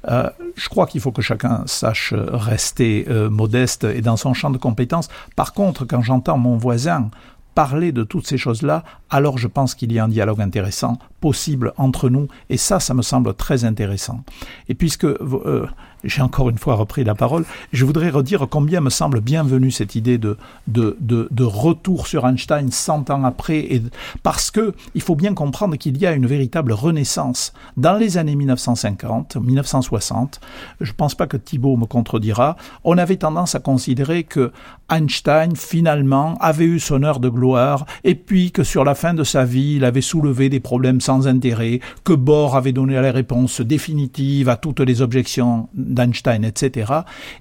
euh, je crois qu'il faut que chacun sache rester euh, modeste et dans son champ de compétences. Par contre, quand j'entends mon voisin parler de toutes ces choses-là, alors je pense qu'il y a un dialogue intéressant possible entre nous, et ça, ça me semble très intéressant. Et puisque euh, j'ai encore une fois repris la parole, je voudrais redire combien me semble bienvenue cette idée de, de, de, retour sur Einstein 100 ans après, et, parce que il faut bien comprendre qu'il y a une véritable renaissance. Dans les années 1950, 1960, je ne pense pas que Thibault me contredira, on avait tendance à considérer que Einstein, finalement, avait eu son heure de gloire, et puis que sur la fin de sa vie, il avait soulevé des problèmes sans intérêt, que Bohr avait donné la réponse définitive à toutes les objections d'Einstein, etc.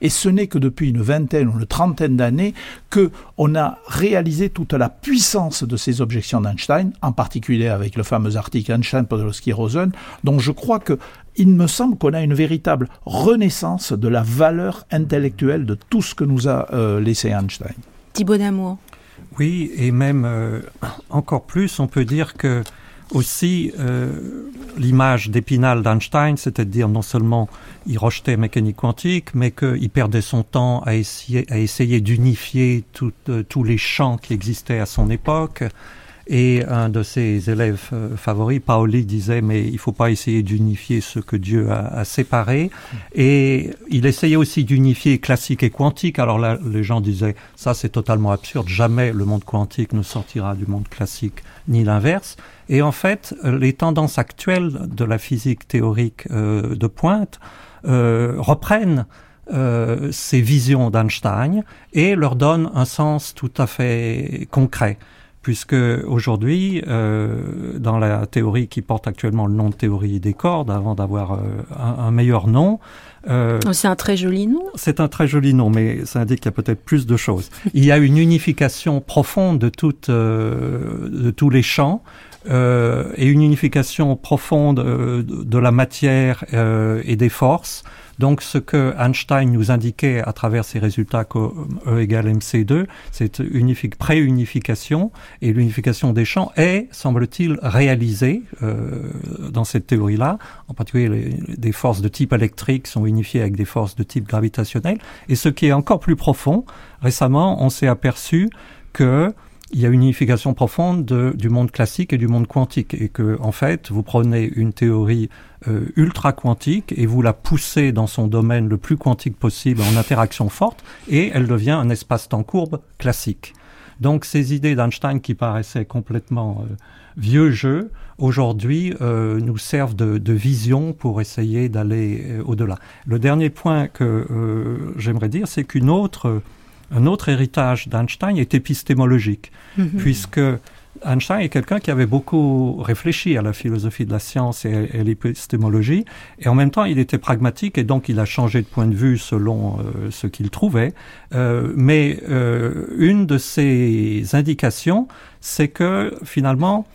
Et ce n'est que depuis une vingtaine ou une trentaine d'années que on a réalisé toute la puissance de ces objections d'Einstein, en particulier avec le fameux article Einstein-Podolsky-Rosen, dont je crois que il me semble qu'on a une véritable renaissance de la valeur intellectuelle de tout ce que nous a euh, laissé Einstein. Thibaut d'amour. Oui, et même euh, encore plus, on peut dire que aussi euh, l'image d'Épinal d'Einstein, c'est-à-dire non seulement il rejetait mécanique quantique, mais qu'il perdait son temps à essayer, à essayer d'unifier euh, tous les champs qui existaient à son époque. Et un de ses élèves euh, favoris, Paoli, disait mais il faut pas essayer d'unifier ce que Dieu a, a, séparé. Et il essayait aussi d'unifier classique et quantique. Alors là, les gens disaient ça c'est totalement absurde. Jamais le monde quantique ne sortira du monde classique ni l'inverse. Et en fait, les tendances actuelles de la physique théorique euh, de pointe euh, reprennent euh, ces visions d'Einstein et leur donnent un sens tout à fait concret puisque aujourd'hui, euh, dans la théorie qui porte actuellement le nom de théorie des cordes, avant d'avoir euh, un, un, meilleur nom, euh, c'est un très joli nom. C'est un très joli nom, mais ça indique qu'il y a peut-être plus de choses. Il y a une unification profonde de, toutes, euh, de tous les champs. Euh, et une unification profonde de la matière et des forces. Donc ce que Einstein nous indiquait à travers ses résultats que E égale MC2, c'est une pré-unification et l'unification des champs est, semble-t-il, réalisée euh, dans cette théorie-là. En particulier, les, des forces de type électrique sont unifiées avec des forces de type gravitationnel. Et ce qui est encore plus profond, récemment, on s'est aperçu que il y a une unification profonde de, du monde classique et du monde quantique, et que en fait, vous prenez une théorie euh, ultra quantique et vous la poussez dans son domaine le plus quantique possible en interaction forte, et elle devient un espace-temps courbe classique. Donc ces idées d'Einstein qui paraissaient complètement euh, vieux jeu, aujourd'hui euh, nous servent de, vision pour essayer d'aller au-delà. Le dernier point que j'aimerais dire, c'est qu'une autre un autre héritage d'Einstein est épistémologique, -hmm. puisque Einstein est quelqu'un qui avait beaucoup réfléchi à la philosophie de la science et à l'épistémologie, et en même temps il était pragmatique et donc il a changé de point de vue selon euh, ce qu'il trouvait. Euh, mais euh, une de ses indications, c'est que finalement,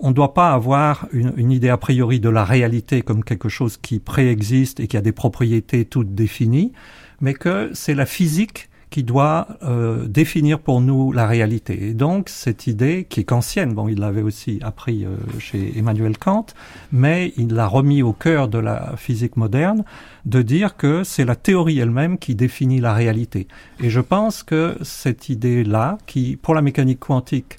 on ne doit pas avoir une, une, idée a priori de la réalité comme quelque chose qui préexiste et qui a des propriétés toutes définies, mais que c'est la physique qui doit euh, définir pour nous la réalité. Et donc cette idée, qui est kantienne, bon, il l'avait aussi appris euh, chez Emmanuel Kant, mais il l'a remis au cœur de la physique moderne, de dire que c'est la théorie elle-même qui définit la réalité. Et je pense que cette idée-là, qui pour la mécanique quantique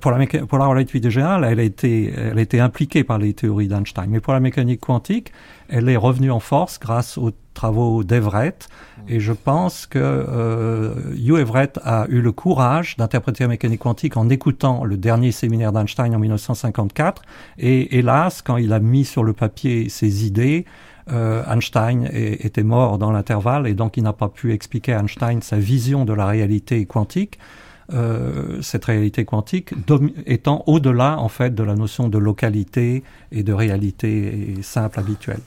pour, la pour la relativité générale, elle a, été, elle a été impliquée par les théories d'Einstein. Mais pour la mécanique quantique, elle est revenue en force grâce aux travaux d'Everett. Et je pense que euh, Hugh Everett a eu le courage d'interpréter la mécanique quantique en écoutant le dernier séminaire d'Einstein en 1954. Et hélas, quand il a mis sur le papier ses idées, euh, Einstein est, était mort dans l'intervalle et donc il n'a pas pu expliquer à Einstein sa vision de la réalité quantique. Euh, cette réalité quantique étant au-delà en fait de la notion de localité et de réalité simple habituelle.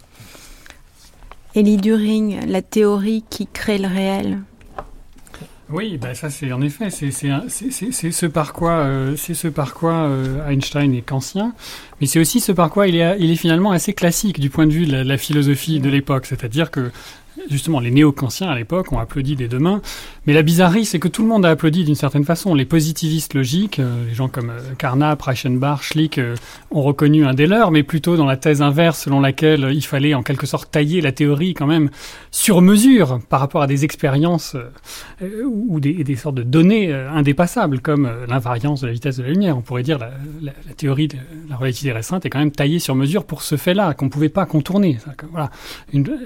Elie During, la théorie qui crée le réel. Oui, bah ça c'est en effet, c'est ce par quoi, euh, c'est ce par quoi euh, Einstein est kantien, mais c'est aussi ce par quoi il est, il est finalement assez classique du point de vue de la, de la philosophie de l'époque, c'est-à-dire que justement, les néo-kantiens à l'époque ont applaudi des deux mains. Mais la bizarrerie, c'est que tout le monde a applaudi d'une certaine façon. Les positivistes logiques, euh, les gens comme euh, Carnap, Reichenbach, Schlick, euh, ont reconnu un des leurs, mais plutôt dans la thèse inverse selon laquelle il fallait en quelque sorte tailler la théorie quand même sur mesure par rapport à des expériences ou des, sortes de données indépassables, comme l'invariance de la vitesse de la lumière. On pourrait dire la, la, théorie de la relativité restreinte est quand même taillée sur mesure pour ce fait-là, qu'on ne pouvait pas contourner.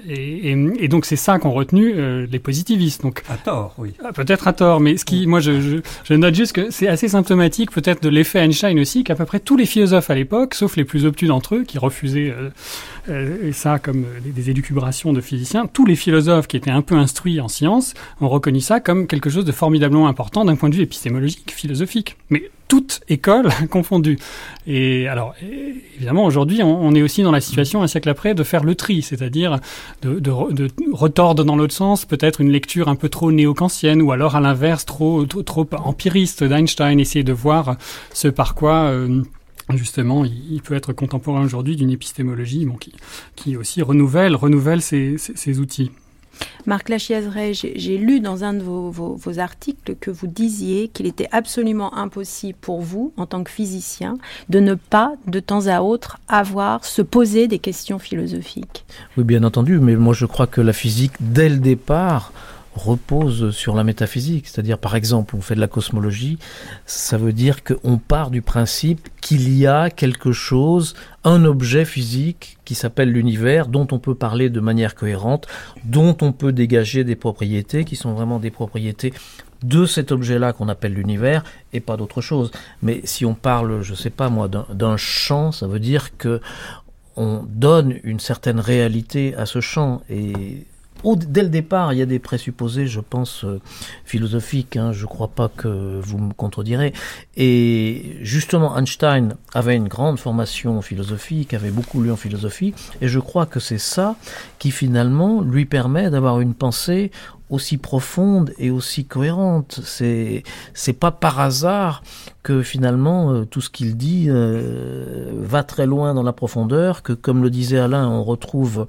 Et, donc c'est ça qu'ont retenu les positivistes. Donc, à tort, oui. Ah, peut-être à tort, mais ce qui, moi, je, je, note juste que c'est assez symptomatique, peut-être, de l'effet Einstein aussi, qu'à peu près tous les philosophes à l'époque, sauf les plus obtus d'entre eux, qui refusaient euh, euh, ça comme des, élucubrations de physiciens, tous les philosophes qui étaient un peu instruits en sciences ont reconnu ça comme quelque chose de formidablement important d'un point de vue épistémologique, philosophique. Mais toute école confondue. Et alors, évidemment, aujourd'hui, on, est aussi dans la situation, un siècle après, de faire le tri, c'est-à-dire de, de, retordre dans l'autre sens peut-être une lecture un peu trop néo-kantienne, ou alors à l'inverse, trop, trop, empiriste d'Einstein, essayer de voir ce par quoi... Euh, justement, il, peut être contemporain aujourd'hui d'une épistémologie bon, qui, qui aussi renouvelle, renouvelle ses, ses outils. Marc Lachiazeret, j'ai lu dans un de vos, articles que vous disiez qu'il était absolument impossible pour vous, en tant que physicien, de ne pas, de temps à autre, avoir, se poser des questions philosophiques. Oui, bien entendu, mais moi je crois que la physique, dès le départ, repose sur la métaphysique. C'est-à-dire, par exemple, on fait de la cosmologie, ça veut dire qu'on part du principe qu'il y a quelque chose, un objet physique qui s'appelle l'univers, dont on peut parler de manière cohérente, dont on peut dégager des propriétés qui sont vraiment des propriétés de cet objet-là qu'on appelle l'univers et pas d'autre chose. Mais si on parle, je sais pas moi, d'un champ, ça veut dire que on donne une certaine réalité à ce champ et dès le départ, il y a des présupposés, je pense, euh, philosophiques. Hein, je ne crois pas que vous me contredirez. Et justement, Einstein avait une grande formation philosophique, avait beaucoup lu en philosophie, et je crois que c'est ça qui finalement lui permet d'avoir une pensée aussi profonde et aussi cohérente. C'est c'est pas par hasard que finalement euh, tout ce qu'il dit euh, va très loin dans la profondeur. Que comme le disait Alain, on retrouve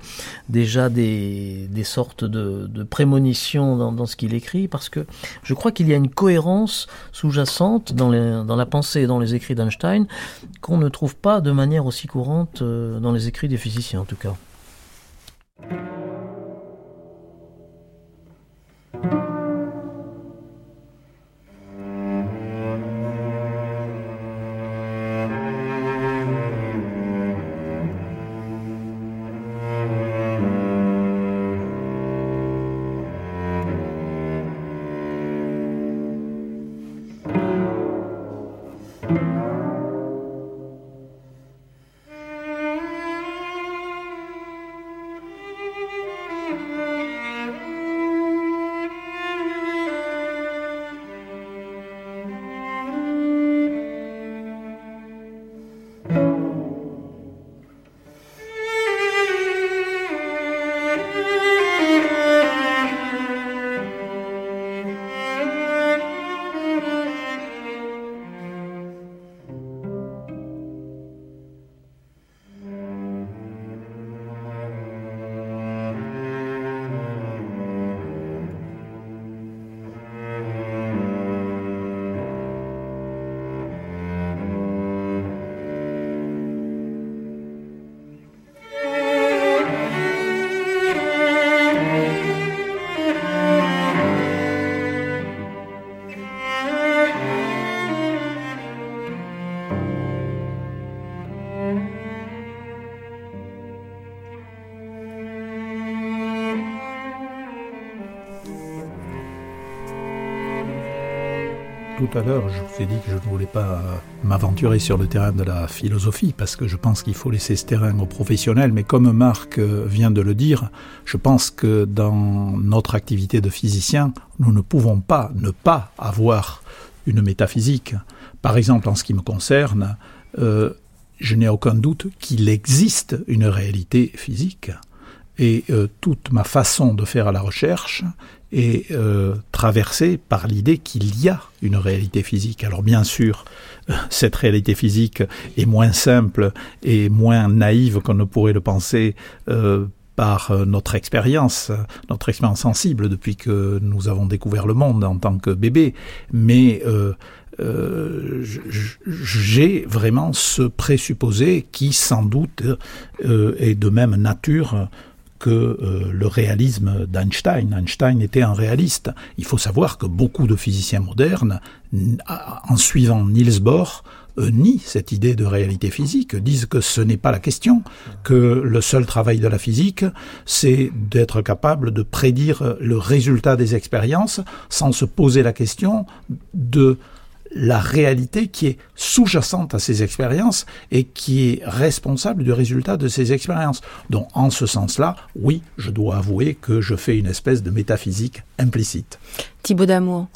déjà des des sortes de, prémonitions dans, ce qu'il écrit parce que je crois qu'il y a une cohérence sous-jacente dans la pensée et dans les écrits d'Einstein qu'on ne trouve pas de manière aussi courante euh, dans les écrits des physiciens en tout cas. Thank you. Tout à l'heure, je vous ai dit que je ne voulais pas m'aventurer sur le terrain de la philosophie, parce que je pense qu'il faut laisser ce terrain aux professionnels, mais comme Marc vient de le dire, je pense que dans notre activité de physicien, nous ne pouvons pas ne pas avoir une métaphysique. Par exemple, en ce qui me concerne, euh, je n'ai aucun doute qu'il existe une réalité physique. Et euh, toute ma façon de faire à la recherche est euh, traversée par l'idée qu'il y a une réalité physique. Alors bien sûr, euh, cette réalité physique est moins simple et moins naïve qu'on ne pourrait le penser par euh, notre expérience, notre expérience sensible depuis que nous avons découvert le monde en tant que bébé, mais euh, euh, j'ai vraiment ce présupposé qui sans doute euh, est de même nature que euh, le réalisme d'Einstein. Einstein était un réaliste. Il faut savoir que beaucoup de physiciens modernes, en suivant Niels Bohr, euh, nient cette idée de réalité physique, disent que ce n'est pas la question, que le seul travail de la physique, c'est d'être capable de prédire le résultat des expériences sans se poser la question de la réalité qui est sous-jacente à ces expériences et qui est responsable du résultat de ces expériences. Donc en ce sens-là, oui, je dois avouer que je fais une espèce de métaphysique implicite. Thibaut Damour.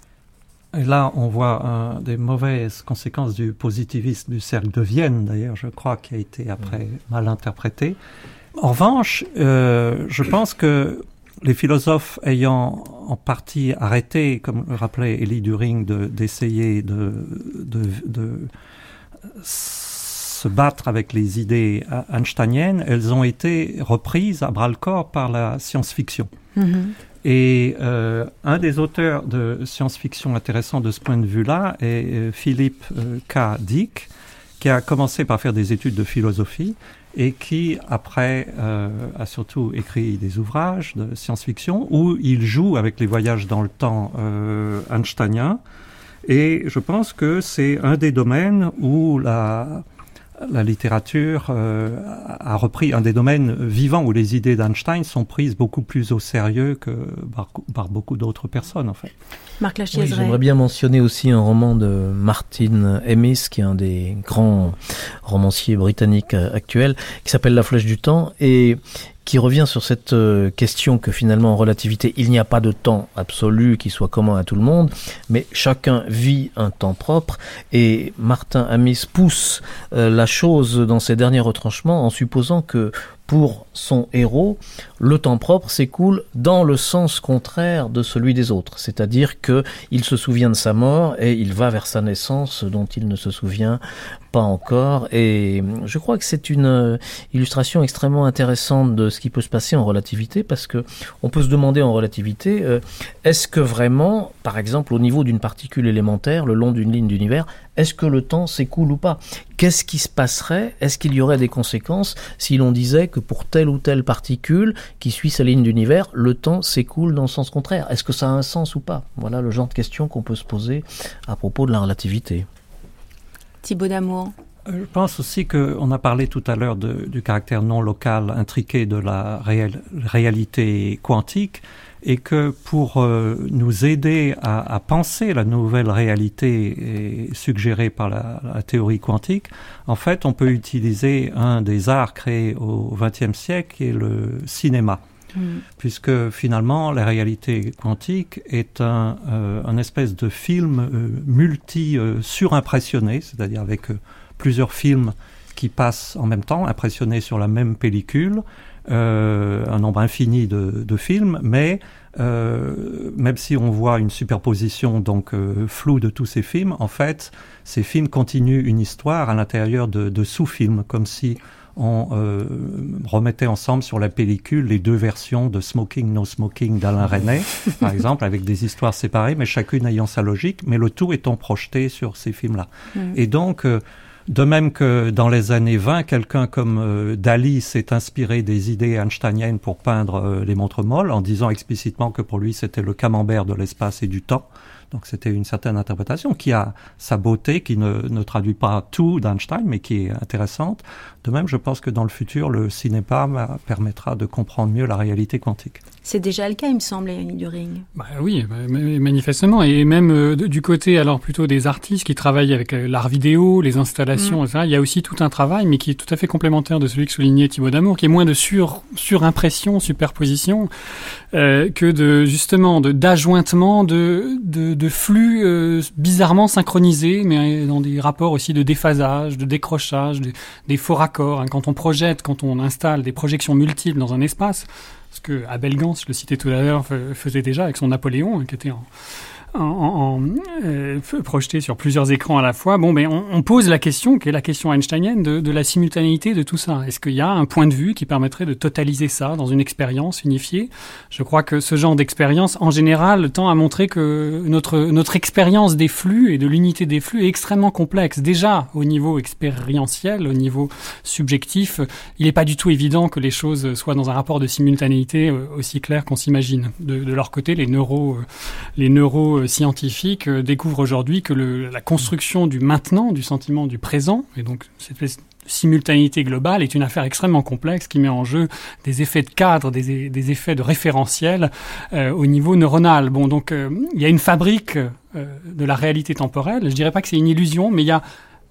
Et là, on voit euh, des mauvaises conséquences du positivisme du cercle de Vienne, d'ailleurs, je crois, qui a été après mal interprété. En revanche, euh, je pense que les philosophes ayant en partie arrêté, comme le rappelait Elie During, d'essayer de, de, de, se battre avec les idées einsteiniennes, elles ont été reprises à bras-le-corps par la science-fiction. Mm-hmm. Et euh, un des auteurs de science-fiction intéressant de ce point de vue-là est euh, Philippe euh, K. Dick, qui a commencé par faire des études de philosophie et qui, après, euh, a surtout écrit des ouvrages de science-fiction où il joue avec les voyages dans le temps euh, einsteiniens. Et je pense que c'est un des domaines où la, la littérature euh, a repris un des domaines vivants où les idées d'Einstein sont prises beaucoup plus au sérieux que par, beaucoup d'autres personnes, en fait. Marc oui, J'aimerais bien mentionner aussi un roman de Martin Amis, qui est un des grands romanciers britanniques euh, actuels, qui s'appelle La Flèche du Temps, et qui revient sur cette euh, question que finalement en relativité, il n'y a pas de temps absolu qui soit commun à tout le monde, mais chacun vit un temps propre. Et Martin Amis pousse euh, la chose dans ses derniers retranchements en supposant que pour son héros, le temps propre s'écoule dans le sens contraire de celui des autres, c'est-à-dire que il se souvient de sa mort et il va vers sa naissance dont il ne se souvient pas encore. Et je crois que c'est une euh, illustration extrêmement intéressante de ce qui peut se passer en relativité parce que on peut se demander en relativité euh, est-ce que vraiment par exemple au niveau d'une particule élémentaire le long d'une ligne d'univers est-ce que le temps s'écoule ou pas? Qu'est-ce qui se passerait? Est-ce qu'il y aurait des conséquences si l'on disait que pour telle ou telle particule qui suit sa ligne d'univers, le temps s'écoule dans le sens contraire? Est-ce que ça a un sens ou pas? Voilà le genre de questions qu'on peut se poser à propos de la relativité. Thibaut Damour. Euh, je pense aussi qu'on a parlé tout à l'heure du caractère non local intriqué de la réalité quantique et que pour euh, nous aider à, à, penser la nouvelle réalité suggérée par la, la, théorie quantique, en fait, on peut utiliser un des arts créés au XXe siècle, qui est le cinéma. Mm. Puisque finalement, la réalité quantique est un, euh, un espèce de film euh, multi-surimpressionné, c'est-à-dire avec plusieurs films qui passent en même temps, impressionnés sur la même pellicule, euh, un nombre infini de, de films, mais euh, même si on voit une superposition donc euh, floue de tous ces films, en fait, ces films continuent une histoire à l'intérieur de, de sous-films, comme si on remettait ensemble sur la pellicule les deux versions de Smoking No Smoking d'Alain René, par exemple, avec des histoires séparées, mais chacune ayant sa logique, mais le tout étant projeté sur ces films-là. Mm. Et donc, de même que dans les années 20, quelqu'un comme euh, Dali s'est inspiré des idées einsteiniennes pour peindre euh, les montres molles, en disant explicitement que pour lui c'était le camembert de l'espace et du temps. Donc c'était une certaine interprétation qui a sa beauté, qui ne, ne traduit pas tout d'Einstein, mais qui est intéressante. De même, je pense que dans le futur, le cinéma permettra de comprendre mieux la réalité quantique. C'est déjà le cas, il me semble, Yannick During. Bah oui, bah, manifestement. Et même euh, du côté, alors plutôt des artistes qui travaillent avec euh, l'art vidéo, les installations, mm. etc., il y a aussi tout un travail, mais qui est tout à fait complémentaire de celui que soulignait Thibaut Damour, qui est moins de sur, surimpression, superposition, euh, que de justement d'ajointement de, de, de, flux euh, bizarrement synchronisés, mais dans des rapports aussi de déphasage, de décrochage, des, des faux raccords. Hein. Quand on projette, quand on installe des projections multiples dans un espace, ce que Abel Gans, je le citais tout à l'heure, faisait déjà avec son Napoléon, hein, qui était en, euh, projeté sur plusieurs écrans à la fois. Bon, mais on, pose la question, qui est la question einsteinienne, de, de la simultanéité de tout ça. Est-ce qu'il y a un point de vue qui permettrait de totaliser ça dans une expérience unifiée? Je crois que ce genre d'expérience, en général, tend à montrer que notre, notre expérience des flux et de l'unité des flux est extrêmement complexe. Déjà, au niveau expérientiel, au niveau subjectif, il n'est pas du tout évident que les choses soient dans un rapport de simultanéité euh, aussi clair qu'on s'imagine. De, de, leur côté, les neuro, euh, les neuroscientifiques euh, découvrent aujourd'hui que la construction du maintenant, du sentiment du présent, et donc cette simultanéité globale est une affaire extrêmement complexe qui met en jeu des effets de cadre, des, effets de référentiel euh, au niveau neuronal. Bon, donc euh, il y a une fabrique de la réalité temporelle. Je dirais pas que c'est une illusion, mais il y a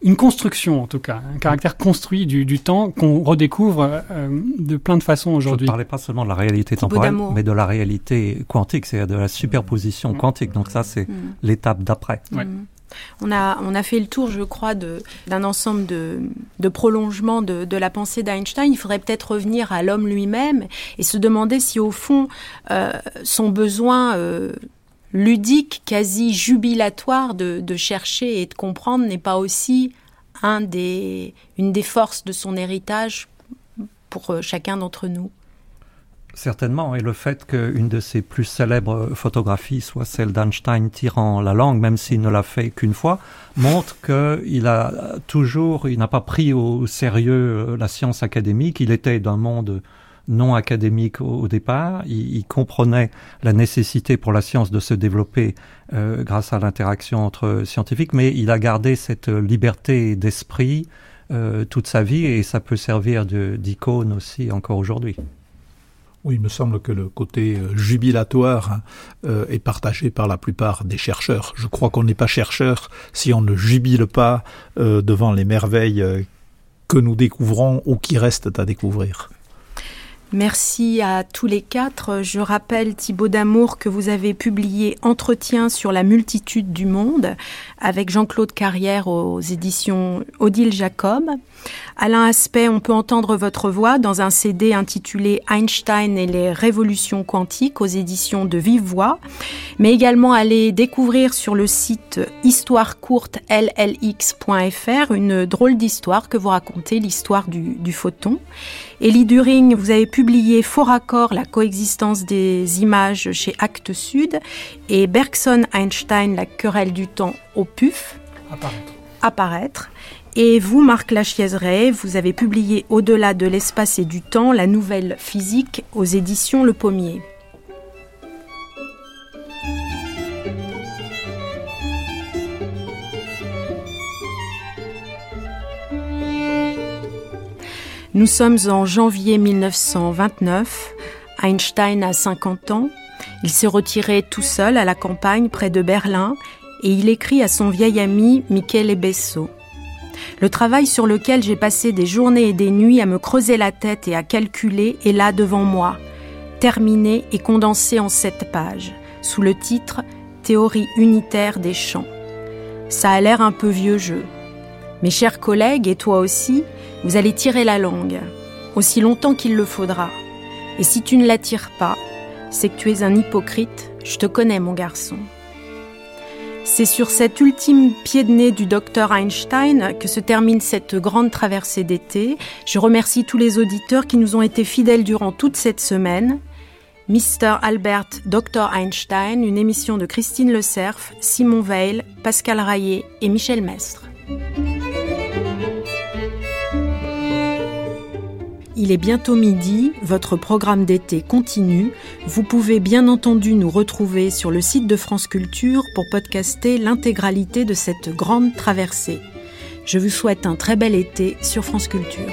une construction en tout cas, un caractère construit du, du temps qu'on redécouvre euh, de plein de façons aujourd'hui. Je ne parlais pas seulement de la réalité temporelle, mais de la réalité quantique, c'est-à-dire de la superposition quantique. Donc ça, c'est mm. l'étape d'après. Ouais. Mm. On a, on a fait le tour, je crois, d'un ensemble de, de prolongements de, de, la pensée d'Einstein. Il faudrait peut-être revenir à l'homme lui-même et se demander si, au fond, euh, son besoin euh, ludique, quasi jubilatoire de, chercher et de comprendre n'est pas aussi une des forces de son héritage pour euh, chacun d'entre nous. Certainement, et le fait qu'une de ses plus célèbres photographies soit celle d'Einstein tirant la langue, même s'il ne l'a fait qu'une fois, montre qu'il a toujours, il n'a pas pris au sérieux euh, la science académique, il était d'un monde non académique au, départ. Il, comprenait la nécessité pour la science de se développer euh, grâce à l'interaction entre scientifiques, mais il a gardé cette liberté d'esprit euh, toute sa vie et ça peut servir d'icône aussi encore aujourd'hui. Oui, il me semble que le côté euh, jubilatoire euh, est partagé par la plupart des chercheurs. Je crois qu'on n'est pas chercheur si on ne jubile pas devant les merveilles que nous découvrons ou qui restent à découvrir. Merci à tous les quatre. Je rappelle, Thibaut Damour, que vous avez publié Entretien sur la multitude du monde avec Jean-Claude Carrière aux éditions Odile Jacob. Alain Aspect, on peut entendre votre voix dans un CD intitulé Einstein et les révolutions quantiques aux éditions de Vive Voix, mais également aller découvrir sur le site histoirecourte.llx.fr une drôle d'histoire que vous racontez, l'histoire du, du photon. Elie During, vous avez publié Faux raccord, la coexistence des images chez Actes Sud, et Bergson Einstein, la querelle du temps au PUF. Apparaître. Apparaître. Et vous, Marc Lachiaiseray, vous avez publié Au-delà de l'espace et du temps, la nouvelle physique aux éditions Le Pommier. Nous sommes en janvier 1929. Einstein a 50 ans. Il s'est retiré tout seul à la campagne près de Berlin et il écrit à son vieil ami Michele Besso. Le travail sur lequel j'ai passé des journées et des nuits à me creuser la tête et à calculer est là devant moi, terminé et condensé en sept pages, sous le titre Théorie unitaire des champs. Ça a l'air un peu vieux jeu. Mes chers collègues, et toi aussi, vous allez tirer la langue, aussi longtemps qu'il le faudra. Et si tu ne la tires pas, c'est que tu es un hypocrite, je te connais mon garçon. C'est sur cet ultime pied de nez du docteur Einstein que se termine cette grande traversée d'été. Je remercie tous les auditeurs qui nous ont été fidèles durant toute cette semaine. Mr. Albert Dr. Einstein, une émission de Christine Le Cerf, Simon Veil, Pascal Raillet et Michel Mestre. Il est bientôt midi, votre programme d'été continue. Vous pouvez bien entendu nous retrouver sur le site de France Culture pour podcaster l'intégralité de cette grande traversée. Je vous souhaite un très bel été sur France Culture.